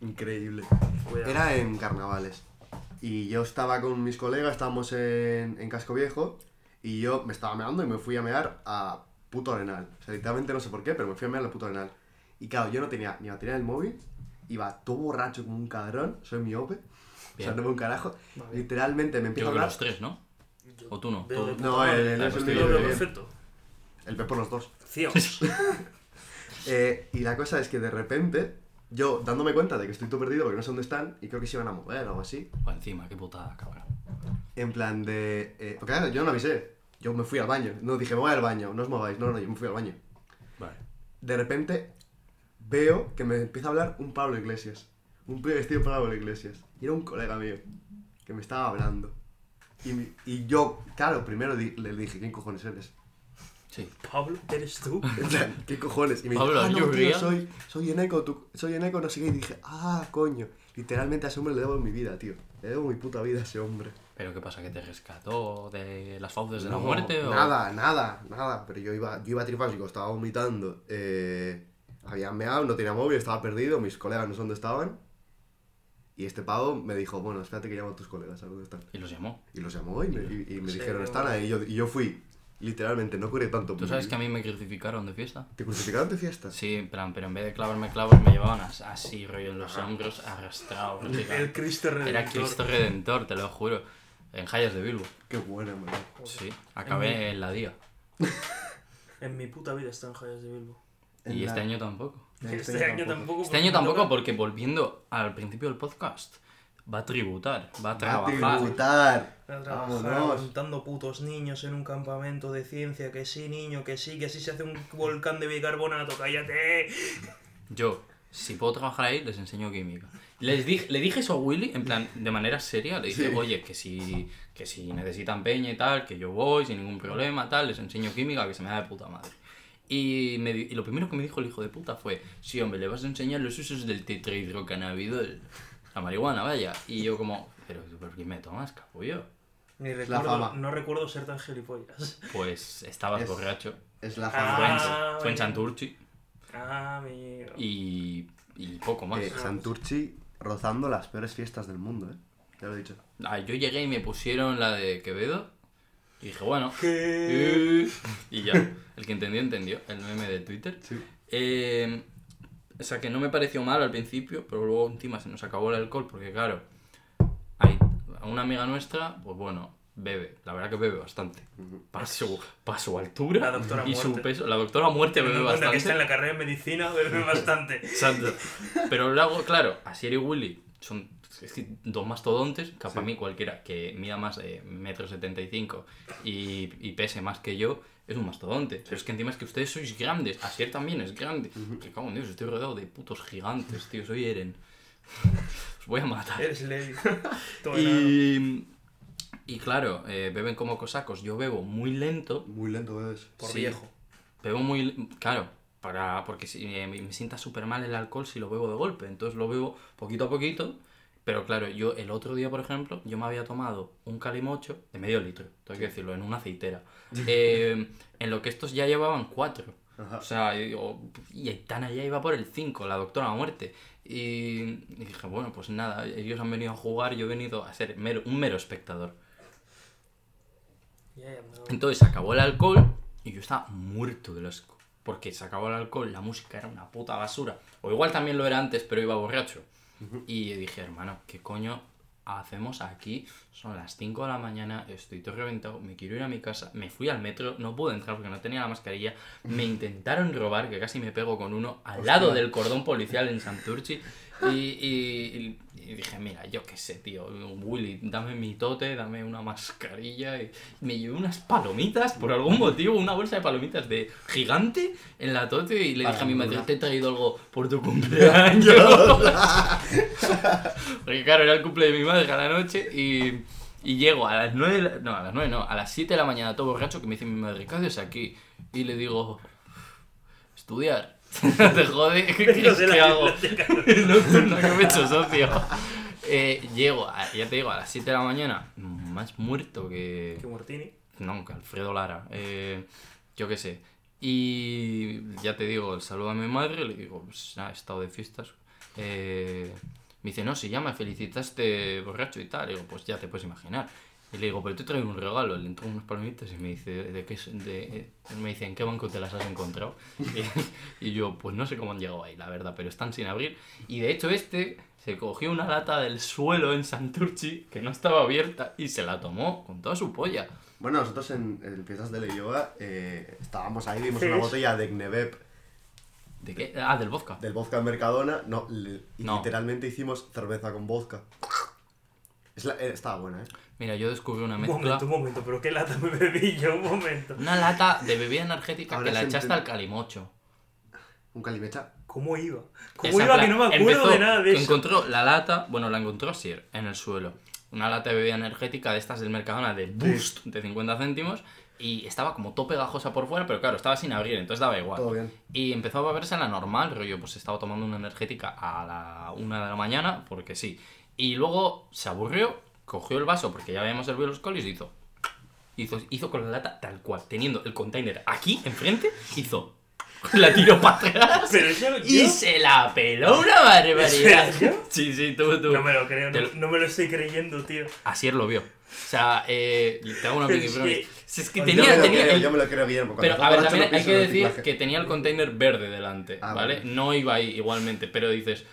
Speaker 3: Increíble. Era en carnavales. Y yo estaba con mis colegas, estábamos en, en Casco Viejo. Y yo me estaba meando y me fui a mear a puto arenal. O sea, literalmente no sé por qué, pero me fui a mear al puto arenal. Y claro, yo no tenía ni batería del móvil. Iba todo borracho como un cabrón. Soy miope. O sea,
Speaker 2: Bien.
Speaker 3: no veo un carajo.
Speaker 1: Vale.
Speaker 3: Literalmente me empiezo
Speaker 2: Yo
Speaker 3: a
Speaker 2: creo que
Speaker 3: hablar.
Speaker 2: los tres, ¿no?
Speaker 1: Yo
Speaker 2: O tú no, tú-
Speaker 1: puta
Speaker 3: No,
Speaker 1: madre.
Speaker 3: él
Speaker 2: Ah,
Speaker 3: es
Speaker 2: pues
Speaker 3: el bien.
Speaker 1: perfecto.
Speaker 3: El pez por los dos.
Speaker 1: Cío.
Speaker 3: Eh, y la cosa es que de repente, yo dándome cuenta de que estoy todo perdido porque no sé dónde están, y creo que se iban a mover o algo así,
Speaker 2: O encima, qué putada, cabrón.
Speaker 3: en plan de. eh, porque claro, yo no avisé, yo me fui al baño, no dije, me voy al baño, no os mováis, no, no, yo me fui al baño.
Speaker 2: Vale.
Speaker 3: De repente, veo que me empieza a hablar un Pablo Iglesias, un pibe vestido Pablo Iglesias, y era un colega mío que me estaba hablando. Y, y yo, claro, primero di- le dije, ¿quién cojones eres?
Speaker 2: Sí.
Speaker 1: Pablo, ¿eres tú?
Speaker 3: En plan, ¿Qué cojones? Y me
Speaker 2: Pablo,
Speaker 3: dijo, ah,
Speaker 2: ¿are
Speaker 3: no, tío, soy, soy Eneco, tú- soy Eneco, no sé qué. Y dije, ah, coño. Literalmente a ese hombre le debo mi vida, tío. Le debo mi puta vida a ese hombre.
Speaker 2: ¿Pero qué pasa? ¿Que te rescató de las fauces de la
Speaker 3: No,
Speaker 2: muerte? o-
Speaker 3: Nada, nada, nada. Pero yo iba, yo iba trifásico, estaba vomitando. Eh, había meado, no tenía móvil, estaba perdido, mis colegas no sé dónde estaban. Y este pavo me dijo, bueno, espérate que llamo a tus colegas, a ver dónde están.
Speaker 2: Y los llamó.
Speaker 3: Y los llamó y me, y- y me
Speaker 1: Sí,
Speaker 3: dijeron, están ahí. Y yo, y yo fui. Literalmente, no corrí tanto.
Speaker 2: ¿Tú sabes que a mí me crucificaron de fiesta?
Speaker 3: ¿Te crucificaron de fiesta?
Speaker 2: Sí, en plan, pero en vez de clavarme clavos me llevaban as- así, rollo en los hombros, arrastrado.
Speaker 1: El Cristo Redentor.
Speaker 2: Era Cristo Redentor, te lo juro. En Jayas de Bilbo.
Speaker 3: Qué buena, man.
Speaker 2: Sí, acabé en la día.
Speaker 1: En mi puta vida está en Joyas de Bilbo.
Speaker 2: Y este año tampoco.
Speaker 1: Este, año tampoco.
Speaker 2: Este
Speaker 1: porque
Speaker 2: año tampoco porque volviendo al principio del podcast, va a tributar, va a
Speaker 3: Va a
Speaker 2: trabajar.
Speaker 3: tributar.
Speaker 1: A trabajar aguantando putos niños en un campamento de ciencia, que sí, niño, que sí, que así se hace un volcán de bicarbonato, cállate.
Speaker 2: Yo, si puedo trabajar ahí, les enseño química. Les dije, le dije eso a Willy, en plan, de manera seria, le dije,
Speaker 3: Sí.
Speaker 2: oye, que si, que si necesitan peña y tal, que yo voy sin ningún problema, tal, les enseño química, que se me da de puta madre. Y, me di- y lo primero que me dijo el hijo de puta fue, sí, hombre, le vas a enseñar los usos del tetrahidrocannabidol, la marihuana, vaya. Y yo como, pero ¿por qué me tomas, capullo?
Speaker 1: Ni
Speaker 3: la
Speaker 1: recuerdo,
Speaker 3: fama.
Speaker 1: no recuerdo ser tan gilipollas.
Speaker 2: Pues estabas
Speaker 3: Es-
Speaker 2: borracho,
Speaker 3: Es la
Speaker 2: fue
Speaker 3: fama.
Speaker 2: en,
Speaker 1: Ah,
Speaker 2: fue en
Speaker 1: bueno.
Speaker 2: Santurchi
Speaker 1: Ah, amigo.
Speaker 2: y, y poco más.
Speaker 3: Eh, Santurchi rozando las peores fiestas del mundo, ¿eh? Ya lo he dicho.
Speaker 2: Ah, yo llegué y me pusieron la de Quevedo. Y dije, bueno.
Speaker 1: ¿Qué?
Speaker 2: Y ya. El que entendió, entendió. El meme de Twitter.
Speaker 3: Sí.
Speaker 2: Eh, o sea que no me pareció mal al principio, pero luego encima se nos acabó el alcohol porque, claro, hay una amiga nuestra, pues bueno, bebe. La verdad que bebe bastante. Para su, para su altura
Speaker 1: La doctora
Speaker 2: y su
Speaker 1: Muerte.
Speaker 2: peso. La doctora Muerte bebe
Speaker 1: cuenta que está en
Speaker 2: bastante.
Speaker 1: la carrera de medicina, bebe bastante.
Speaker 2: Exacto. Pero luego, claro, Asier y Willy son es que dos mastodontes, que para mí cualquiera que mida más de metro setenta y cinco y, pese más que yo es un mastodonte. Pero es que encima es que ustedes sois grandes. Asier también es grande. Que cago en Dios, estoy rodeado de putos gigantes, tío. Soy Eren. Os voy a matar.
Speaker 1: Eres Levi.
Speaker 2: Y, y claro, eh, beben como cosacos. Yo bebo muy lento.
Speaker 3: Muy lento bebes.
Speaker 1: Por
Speaker 2: sí.
Speaker 1: viejo.
Speaker 2: Bebo muy... Claro, para, porque si, eh, me, me sienta súper mal el alcohol si lo bebo de golpe. Entonces lo bebo poquito a poquito. Pero claro, yo el otro día, por ejemplo, yo me había tomado un calimocho de medio litro, tengo que decirlo, en una aceitera. Eh, en lo que estos ya llevaban cuatro.
Speaker 3: Ajá.
Speaker 2: O sea, y, digo, y Aitana ya iba por el 5, la doctora muerte. Y, y dije, bueno, pues nada, ellos han venido a jugar, yo he venido a ser mero- un mero espectador. Entonces se acabó el alcohol y yo estaba muerto del asco. Porque se acabó el alcohol, la música era una puta basura. O igual también lo era antes, pero iba borracho. Y dije, hermano, ¿qué coño hacemos aquí? Son las 5 de la mañana, estoy todo reventado, me quiero ir a mi casa. Me fui al metro, no pude entrar porque no tenía la mascarilla. Me intentaron robar, que casi me pego con uno, al lado del cordón policial en Santurchi. Y, y- y dije, mira, yo qué sé, tío, Willy, dame mi tote, dame una mascarilla. Y me llevé unas palomitas, por algún motivo, una bolsa de palomitas de gigante en la tote. Y le dije a mi madre, te he traído algo por tu cumpleaños. Porque claro, era el cumple de mi madre a la noche y, Y llego a las 9, de la- no, a las 9 no, a las 7 de la mañana todo borracho que me dice mi madre, ¿qué haces aquí? Y le digo, estudiar. No te jode, ¿qué que
Speaker 1: la
Speaker 2: hago?
Speaker 1: biblioteca.
Speaker 2: Nocturno que me he hecho socio. Eh, llego, a- ya te digo, a las 7 de la mañana, más muerto que...
Speaker 1: Que Mortini.
Speaker 2: No, que Alfredo Lara. Eh, yo qué sé. Y ya te digo, saludo a mi madre, le digo, pues nada, he estado de fiestas. Eh, me dice, no, si ya me felicitaste borracho y tal. digo, pues ya te puedes imaginar. Y le digo, pero te traigo un regalo. Le entro unas palomitas y me dice, ¿de qué es? De, eh?". me dice, ¿en qué banco te las has encontrado? Y, y yo, pues no sé cómo han llegado ahí, la verdad, pero están sin abrir. Y de hecho este se cogió una lata del suelo en Santurchi que no estaba abierta y se la tomó con toda su polla.
Speaker 3: Bueno, nosotros en, en Piezas de Leyoa eh, estábamos ahí, vimos
Speaker 1: ¿Qué
Speaker 3: una botella de Gnebep
Speaker 2: ¿De qué? Ah, del vodka.
Speaker 3: del vodka Mercadona, No. literalmente hicimos cerveza con vodka. Es la- eh, estaba buena, ¿eh?
Speaker 2: Mira, yo descubrí una
Speaker 1: Un
Speaker 2: mezcla.
Speaker 1: momento, un momento, pero qué lata me bebí yo, un momento.
Speaker 2: Una lata de bebida energética
Speaker 3: Ahora
Speaker 2: que la echaste al calimocho.
Speaker 3: Un calimecha.
Speaker 1: ¿Cómo iba? ¿Cómo
Speaker 2: Esa
Speaker 1: iba que no me acuerdo
Speaker 2: empezó
Speaker 1: de nada de eso?
Speaker 2: Encontró la lata, bueno, la encontró Sir en el suelo. Una lata de bebida energética de estas del Mercadona de Boost de 50 céntimos. Y estaba como todo pegajosa por fuera, pero claro, estaba sin abrir, entonces daba igual.
Speaker 3: Todo bien.
Speaker 2: Y empezó a beberse la normal, rollo, pues estaba tomando una energética a la una de la mañana, porque sí. Y luego se aburrió, cogió el vaso, porque ya habíamos servido los colis, y hizo. Hizo, hizo con la lata tal cual, teniendo el container aquí enfrente, hizo. La tiró para atrás
Speaker 1: Pero yo,
Speaker 2: y
Speaker 1: yo
Speaker 2: se la peló una barbaridad. Sí, sí, tú, tú.
Speaker 1: no me lo creo, no,
Speaker 2: lo-
Speaker 1: no me lo estoy creyendo, tío.
Speaker 2: Asier lo vio. O sea, eh, te hago una
Speaker 1: Pero
Speaker 2: pinky
Speaker 1: es que-
Speaker 2: Si es que
Speaker 3: Yo
Speaker 2: tenía,
Speaker 3: me lo
Speaker 2: tenía
Speaker 3: creo,
Speaker 2: el-
Speaker 3: yo me lo creo, Guillermo.
Speaker 2: Pero a ver, también hay que decir que tenía el container verde delante,
Speaker 3: Ah,
Speaker 2: ¿vale?
Speaker 3: vale.
Speaker 2: No iba ahí igualmente, pero dices,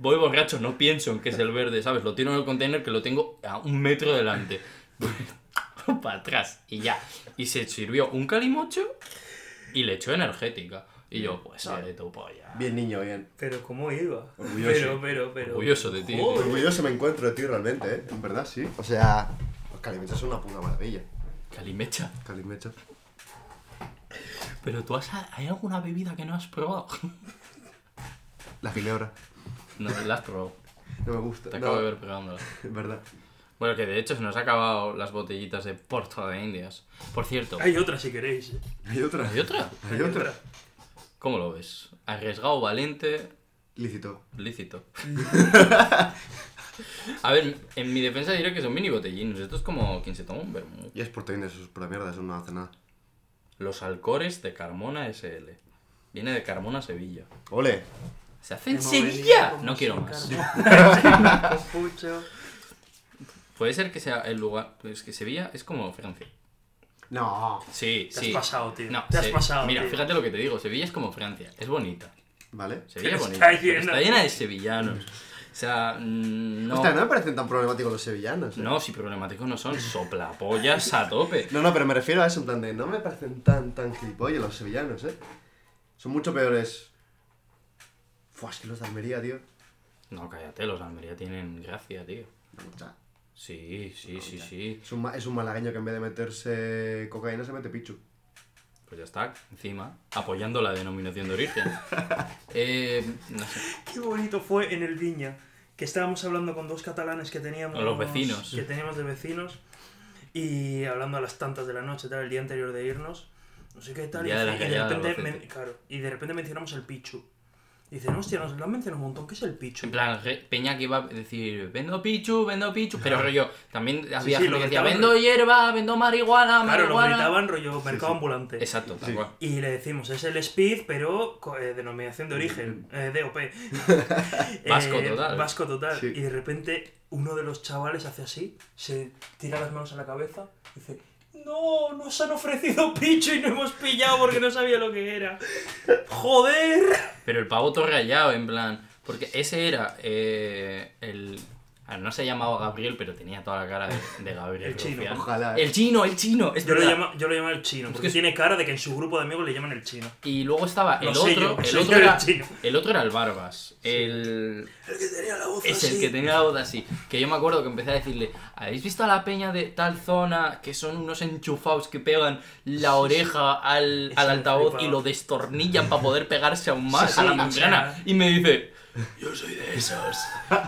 Speaker 2: voy borracho, no pienso en que es el verde, ¿sabes? Lo tiro en el container que lo tengo a un metro delante. Para atrás y ya. Y se sirvió un calimocho y le echó energética. Y yo, pues,
Speaker 3: Vale.
Speaker 2: de tu polla.
Speaker 3: Bien niño, bien.
Speaker 1: Pero ¿cómo iba?
Speaker 3: Orgulloso.
Speaker 1: Pero, pero, pero.
Speaker 2: Orgulloso de ti.
Speaker 1: Joder.
Speaker 3: Orgulloso me encuentro de ti realmente, ¿eh? En verdad, sí. O sea, los calimechas son una puta maravilla.
Speaker 2: Calimecha.
Speaker 3: Calimechas.
Speaker 2: Pero tú has... ¿Hay alguna bebida que no has probado?
Speaker 3: La ginebra.
Speaker 2: No, la has probado.
Speaker 3: No me gusta.
Speaker 2: Te
Speaker 3: no,
Speaker 2: acabo de ver pegándola.
Speaker 3: Verdad.
Speaker 2: Bueno, que de hecho se nos ha acabado las botellitas de Porto de Indias. Por cierto,
Speaker 1: Hay otra si queréis. eh.
Speaker 3: Hay otra.
Speaker 2: ¿hay otra?
Speaker 3: Hay otra.
Speaker 2: ¿Cómo lo ves? Arriesgado, valiente,
Speaker 3: Lícito.
Speaker 2: lícito. A ver, en mi defensa diré que son mini botellines. Esto es como quien se toma un vermú.
Speaker 3: Y es proteína, eso es pura mierda, eso no hace nada.
Speaker 2: Los alcores de Carmona SL. Viene de Carmona, Sevilla.
Speaker 3: ¡Ole!
Speaker 2: ¿Se hace en Sevilla? No quiero más.
Speaker 1: pucho.
Speaker 2: Puede ser que sea el lugar... Pues que Sevilla es como Francia.
Speaker 3: No.
Speaker 2: Sí,
Speaker 1: Te
Speaker 2: sí.
Speaker 1: has pasado, tío.
Speaker 2: No,
Speaker 1: Te has pasado.
Speaker 2: Mira,
Speaker 1: tío.
Speaker 2: fíjate lo que te digo. Sevilla es como Francia. Es bonita.
Speaker 3: ¿Vale?
Speaker 2: Sevilla es bonita.
Speaker 1: está llena.
Speaker 2: está llena de sevillanos. O sea, mm, no...
Speaker 3: Hostia, no me parecen tan problemáticos los sevillanos. ¿eh?
Speaker 2: No, si problemáticos no son, soplapollas a tope.
Speaker 3: No, no, pero me refiero a eso, en plan de. No me parecen tan, tan gilipollas los sevillanos, ¿eh? Son mucho peores. Fua, es que los de Almería, tío.
Speaker 2: No, cállate, los de Almería tienen gracia, tío.
Speaker 3: Mucha.
Speaker 2: Sí, sí, sí, sí.
Speaker 3: Es un, es un malagueño que en vez de meterse cocaína se mete pichu.
Speaker 2: Pues ya está, encima, apoyando la denominación de origen. Eh, no sé.
Speaker 1: Qué bonito fue en el Viña, que estábamos hablando con dos catalanes que teníamos...
Speaker 2: Con los vecinos.
Speaker 1: Que teníamos de vecinos, y hablando a las tantas de la noche, tal, el día anterior de irnos, no sé qué tal, y,
Speaker 2: de
Speaker 1: repente, claro, y de repente mencionamos el Pichu. Dicen, hostia, nos lo han mencionado un montón, ¿qué es el Pichu?
Speaker 2: En plan, Peña que iba a decir, vendo pichu, vendo pichu. Pero rollo, también había
Speaker 1: sí,
Speaker 2: gente
Speaker 1: lo
Speaker 2: que decía, vendo hierba, vendo marihuana,
Speaker 1: Claro, lo
Speaker 2: marihuana.
Speaker 1: gritaban rollo mercado
Speaker 3: sí.
Speaker 1: ambulante.
Speaker 2: Exacto, tal
Speaker 3: Sí.
Speaker 2: cual.
Speaker 1: Y le decimos, es el Speed, pero eh, denominación de origen, eh, DOP.
Speaker 2: Vasco
Speaker 1: Eh,
Speaker 2: total.
Speaker 1: Vasco total.
Speaker 3: Sí.
Speaker 1: Y de repente uno de los chavales hace así, se tira las manos a la cabeza y dice, no, nos han ofrecido picho y no hemos pillado porque no sabía lo que era. Joder.
Speaker 2: Pero el pavo todo en plan. Porque ese era eh, el. Ah, No se llamaba Gabriel, pero tenía toda la cara de, de Gabriel.
Speaker 1: El chino,
Speaker 2: Rufián.
Speaker 3: ojalá.
Speaker 2: El chino, el chino. Es
Speaker 1: Yo lo,
Speaker 2: verdad.
Speaker 1: llamo, yo lo llamo el chino, porque
Speaker 2: que-
Speaker 1: tiene cara de que en su grupo de amigos le llaman el chino.
Speaker 2: Y luego estaba el
Speaker 1: Lo sé
Speaker 2: otro.
Speaker 1: yo,
Speaker 2: el,
Speaker 1: soy
Speaker 2: otro
Speaker 1: yo el
Speaker 2: era,
Speaker 1: chino.
Speaker 2: el otro era el Barbas. El.
Speaker 1: El que tenía la voz
Speaker 2: Es
Speaker 1: así.
Speaker 2: el que tenía la voz así. Que yo me acuerdo que empecé a decirle, ¿habéis visto a la peña de tal zona que son unos enchufados que pegan la oreja al, al altavoz y lo destornillan para poder pegarse aún más
Speaker 1: Sí,
Speaker 2: a la
Speaker 1: sí, o sea-
Speaker 2: Y me dice, Yo soy de esos.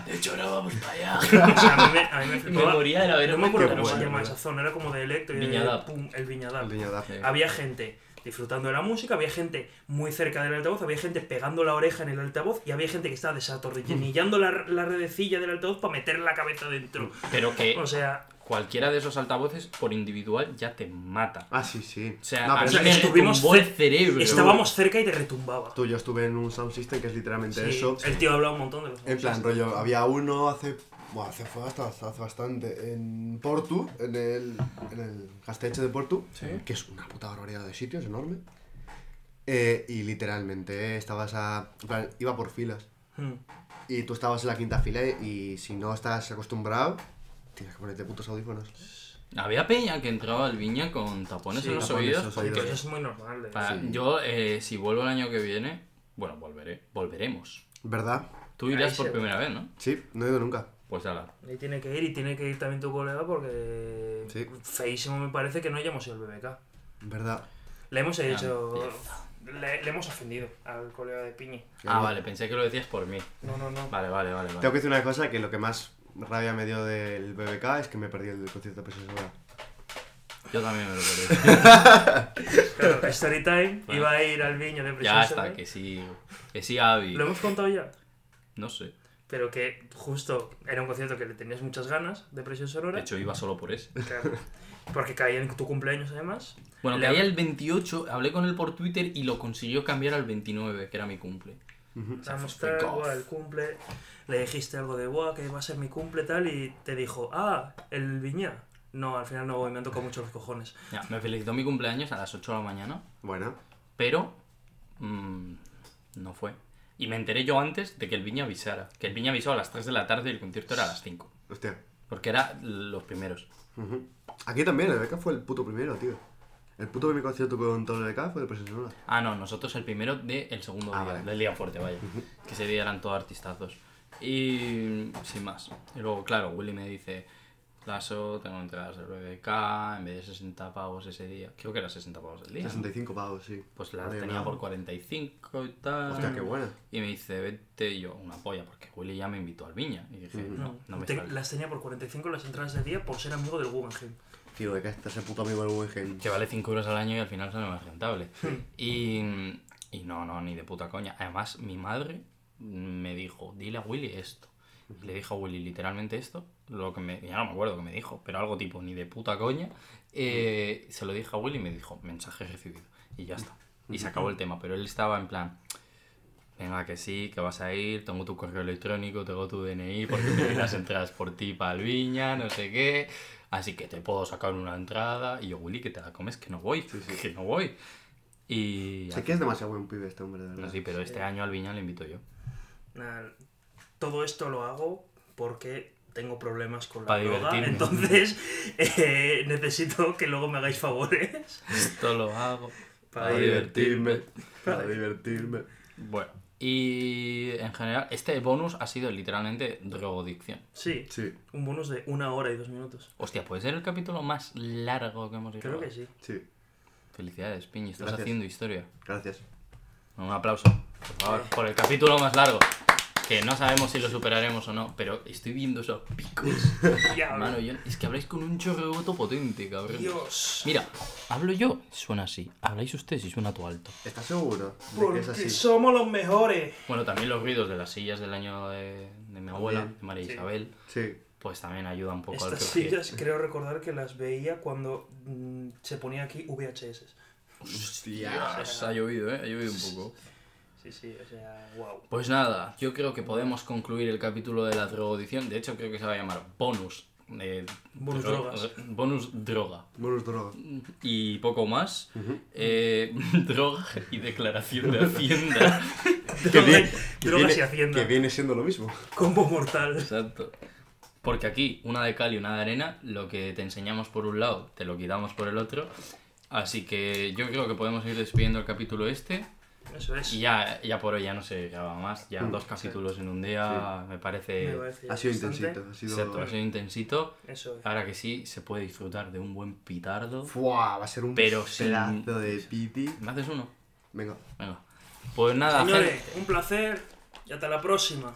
Speaker 2: De hecho, ahora vamos para allá.
Speaker 1: O sea, a mí me, a mí me
Speaker 2: Me
Speaker 1: flipaba.
Speaker 2: moría de la
Speaker 1: No me acuerdo cómo se llama esa zona, era como de Electro y de
Speaker 2: Viñadap.
Speaker 1: pum, el Viñadap.
Speaker 3: El Viñadap.
Speaker 2: Sí.
Speaker 1: Había gente disfrutando de la música, había gente muy cerca del altavoz, había gente pegando la oreja en el altavoz y había gente que estaba desatornillando la, la redecilla del altavoz para meter la cabeza dentro.
Speaker 2: Pero que
Speaker 1: O sea,
Speaker 2: cualquiera de esos altavoces por individual ya te mata.
Speaker 3: Ah, sí, sí.
Speaker 2: O sea,
Speaker 3: No,
Speaker 2: a
Speaker 3: pero
Speaker 2: mí
Speaker 1: o sea,
Speaker 2: me
Speaker 1: estuvimos
Speaker 2: el
Speaker 1: cer-
Speaker 2: cerebro.
Speaker 1: estábamos cerca y te retumbaba.
Speaker 3: Tú, yo estuve en un sound system que es literalmente
Speaker 1: Sí,
Speaker 3: eso.
Speaker 1: el tío hablaba un montón de los
Speaker 3: En plan, rollo, había uno hace. Bueno, hace, fue hasta, hasta hace bastante. En Portu, en el, en el Castellche de Portu,
Speaker 2: Sí.
Speaker 3: que es una puta barbaridad de sitios, enorme. Eh, y literalmente estabas a. En plan, iba por filas.
Speaker 1: Hmm.
Speaker 3: Y tú estabas en la quinta fila y si no estás acostumbrado, tienes que ponerte putos audífonos.
Speaker 2: Había peña que entraba al viña con tapones
Speaker 1: Sí,
Speaker 2: en los
Speaker 3: tapones
Speaker 2: oídos. porque-
Speaker 1: eso es muy normal. de-
Speaker 2: para-
Speaker 3: Sí.
Speaker 2: Yo, eh, si vuelvo el año que viene, bueno, volveré, volveremos.
Speaker 3: ¿Verdad?
Speaker 2: Tú irás
Speaker 1: Ahí
Speaker 2: por primera vez, ¿no?
Speaker 3: Sí, no he ido nunca.
Speaker 2: Pues ala.
Speaker 1: Ahí tiene que ir y tiene que ir también tu colega porque
Speaker 3: Sí.
Speaker 1: feísimo me parece que no hayamos ido al BBK.
Speaker 3: ¿Verdad?
Speaker 1: Le hemos
Speaker 2: Ya
Speaker 1: hecho... Le, le hemos ofendido al colega de Piñi.
Speaker 2: Ah, vale, pensé que lo decías por mí.
Speaker 1: No, no, no.
Speaker 2: Vale, vale, vale.
Speaker 3: Tengo
Speaker 2: vale.
Speaker 3: que decir una cosa, que lo que más rabia me dio del BBK es que me perdí el concierto de Presión Sonora.
Speaker 2: Yo también me lo perdí.
Speaker 1: Claro, Storytime
Speaker 2: Bueno.
Speaker 1: iba a ir al viño de Presión
Speaker 2: ya está,
Speaker 1: Sonora.
Speaker 2: que sí. Que sí, Avi.
Speaker 1: Lo hemos contado ya.
Speaker 2: No sé.
Speaker 1: Pero que justo era un concierto que le tenías muchas ganas de Presión Sonora.
Speaker 2: De hecho, iba solo por eso.
Speaker 1: Claro. Porque caía en tu cumpleaños además.
Speaker 2: Bueno,
Speaker 1: Le
Speaker 2: caía el 28, hablé con él por Twitter y lo consiguió cambiar al 29, que era mi cumple.
Speaker 1: Mostrar
Speaker 2: freak off.
Speaker 1: guau, el cumple. Le dijiste algo de guau, que va a ser mi cumple tal. Y te dijo, ah, el viña. No, al final no me han tocado mucho los cojones.
Speaker 2: Ya, me felicitó mi cumpleaños a las 8 de la mañana,
Speaker 3: Bueno,
Speaker 2: pero mm, no fue. Y me enteré yo antes de que el Viña avisara. Que el Viña avisó a las 3 de la tarde y el concierto era a las 5.
Speaker 3: hostia.
Speaker 2: Porque era los primeros.
Speaker 3: Ujú. Aquí también, el BBK fue el puto primero, tío. El puto primer concierto con todo el BBK fue de Presión Sonora.
Speaker 2: Ah, no, nosotros el primero del segundo
Speaker 3: Ah,
Speaker 2: día,
Speaker 3: vale.
Speaker 2: del día fuerte, vaya. Que ese día eran todos artistazos. Y sin más. Y luego, claro, Willy me dice, Lasso, tengo entradas del BBK, en vez de 60 pavos ese día. Creo que era 60 pavos el día. ¿no?
Speaker 3: 65 pavos, sí.
Speaker 2: Pues las
Speaker 3: Vale,
Speaker 2: tenía
Speaker 3: bravo.
Speaker 2: por 45 y tal.
Speaker 3: Hostia, qué buena.
Speaker 2: Y me dice, vete y yo, una polla, porque Willy ya me invitó al Viña. Y dije,
Speaker 3: Mm.
Speaker 2: no, no me
Speaker 1: Te- las tenía por 45 las entradas de día por ser amigo del Guggenheim.
Speaker 3: Tío, BBK está ese puto amigo del Guggenheim.
Speaker 2: Que vale 5 euros al año y al final sale más rentable. y, y no, no, ni de puta coña. Además, mi madre me dijo, dile a Willy esto. Y le dijo a Willy literalmente esto, lo que me, ya no me acuerdo que me dijo, pero algo tipo ni de puta coña. Eh, se lo dije a Willy y me dijo, mensaje recibido. Y ya está. Y se acabó el tema, pero él estaba en plan, venga que sí, que vas a ir, tengo tu correo electrónico, tengo tu DNI, porque me las entradas por ti para el Viña, no sé qué. Así que te puedo sacar una entrada. Y yo, Willy, que te la comes, que no voy, que no voy. Y...
Speaker 3: Sé que es demasiado buen pibe este hombre, de verdad.
Speaker 2: No, sí, pero este año al Viña le invito yo.
Speaker 1: Todo esto lo hago porque tengo problemas con la droga,
Speaker 2: divertirme.
Speaker 1: entonces eh, necesito que luego me hagáis favores.
Speaker 2: Esto lo hago
Speaker 1: Para
Speaker 2: para divertirme.
Speaker 3: Para divertirme.
Speaker 2: Bueno, y en general, este bonus ha sido literalmente drogodicción.
Speaker 1: Sí,
Speaker 3: Sí,
Speaker 1: un bonus de una hora y dos minutos.
Speaker 2: Hostia, puede ser el capítulo más largo que hemos
Speaker 1: Creo
Speaker 2: grabado.
Speaker 1: que sí.
Speaker 3: sí.
Speaker 2: Felicidades, Piñi, estás
Speaker 3: Gracias.
Speaker 2: haciendo historia.
Speaker 3: Gracias.
Speaker 2: Un aplauso, por favor, por el capítulo más largo. Que no sabemos si lo superaremos o no, pero estoy viendo esos picos. Mano, yo- es que habláis con un chorreboto potente, cabrón.
Speaker 1: Dios.
Speaker 2: Mira, hablo yo, suena así. Habláis ustedes y suena todo alto.
Speaker 3: ¿Estás seguro de que
Speaker 1: Porque
Speaker 3: es así?
Speaker 1: somos los mejores.
Speaker 2: Bueno, también los ruidos de las sillas del año de, de mi abuela, de María
Speaker 1: Sí.
Speaker 2: Isabel,
Speaker 3: Sí.
Speaker 2: pues también ayuda un poco al
Speaker 1: Estas
Speaker 2: crujir.
Speaker 1: sillas creo recordar que las veía cuando mm, se ponía aquí VHS.
Speaker 3: Hostia.
Speaker 2: Ha llovido, ¿eh? Ha llovido un poco.
Speaker 1: Sí, sí, o sea, wow.
Speaker 2: Pues nada, yo creo que podemos concluir el capítulo de la drogodicción. De hecho, creo que se va a llamar bonus. eh,
Speaker 1: Bonus
Speaker 2: dro-
Speaker 1: drogas.
Speaker 2: Bonus droga.
Speaker 3: Buenos drogas.
Speaker 2: Y poco más. Eh, droga y declaración de Hacienda.
Speaker 1: Droga-
Speaker 3: que
Speaker 1: drogas
Speaker 3: viene-
Speaker 1: y hacienda.
Speaker 3: Que viene siendo lo mismo.
Speaker 1: Combo mortal.
Speaker 2: Exacto. Porque aquí, una de cal y una de arena, lo que te enseñamos por un lado, te lo quitamos por el otro. Así que yo creo que podemos ir despidiendo el capítulo este.
Speaker 1: Eso es.
Speaker 2: Y ya, ya por hoy ya no se graba más. Ya
Speaker 3: Mm,
Speaker 2: dos capítulos en un día me parece...
Speaker 1: Me parece
Speaker 3: Ha sido
Speaker 1: bastante.
Speaker 3: intensito. Ha sido...
Speaker 2: Exacto, ha sido intensito.
Speaker 1: Eso es.
Speaker 2: Ahora que sí, se puede disfrutar de un buen pitardo.
Speaker 3: Fua, va a ser un
Speaker 2: Pero sin-
Speaker 3: pedazo de piti.
Speaker 2: ¿Me haces uno?
Speaker 3: Venga.
Speaker 2: Venga. Pues nada,
Speaker 1: Señores,
Speaker 2: gente.
Speaker 1: un placer. Y hasta la próxima.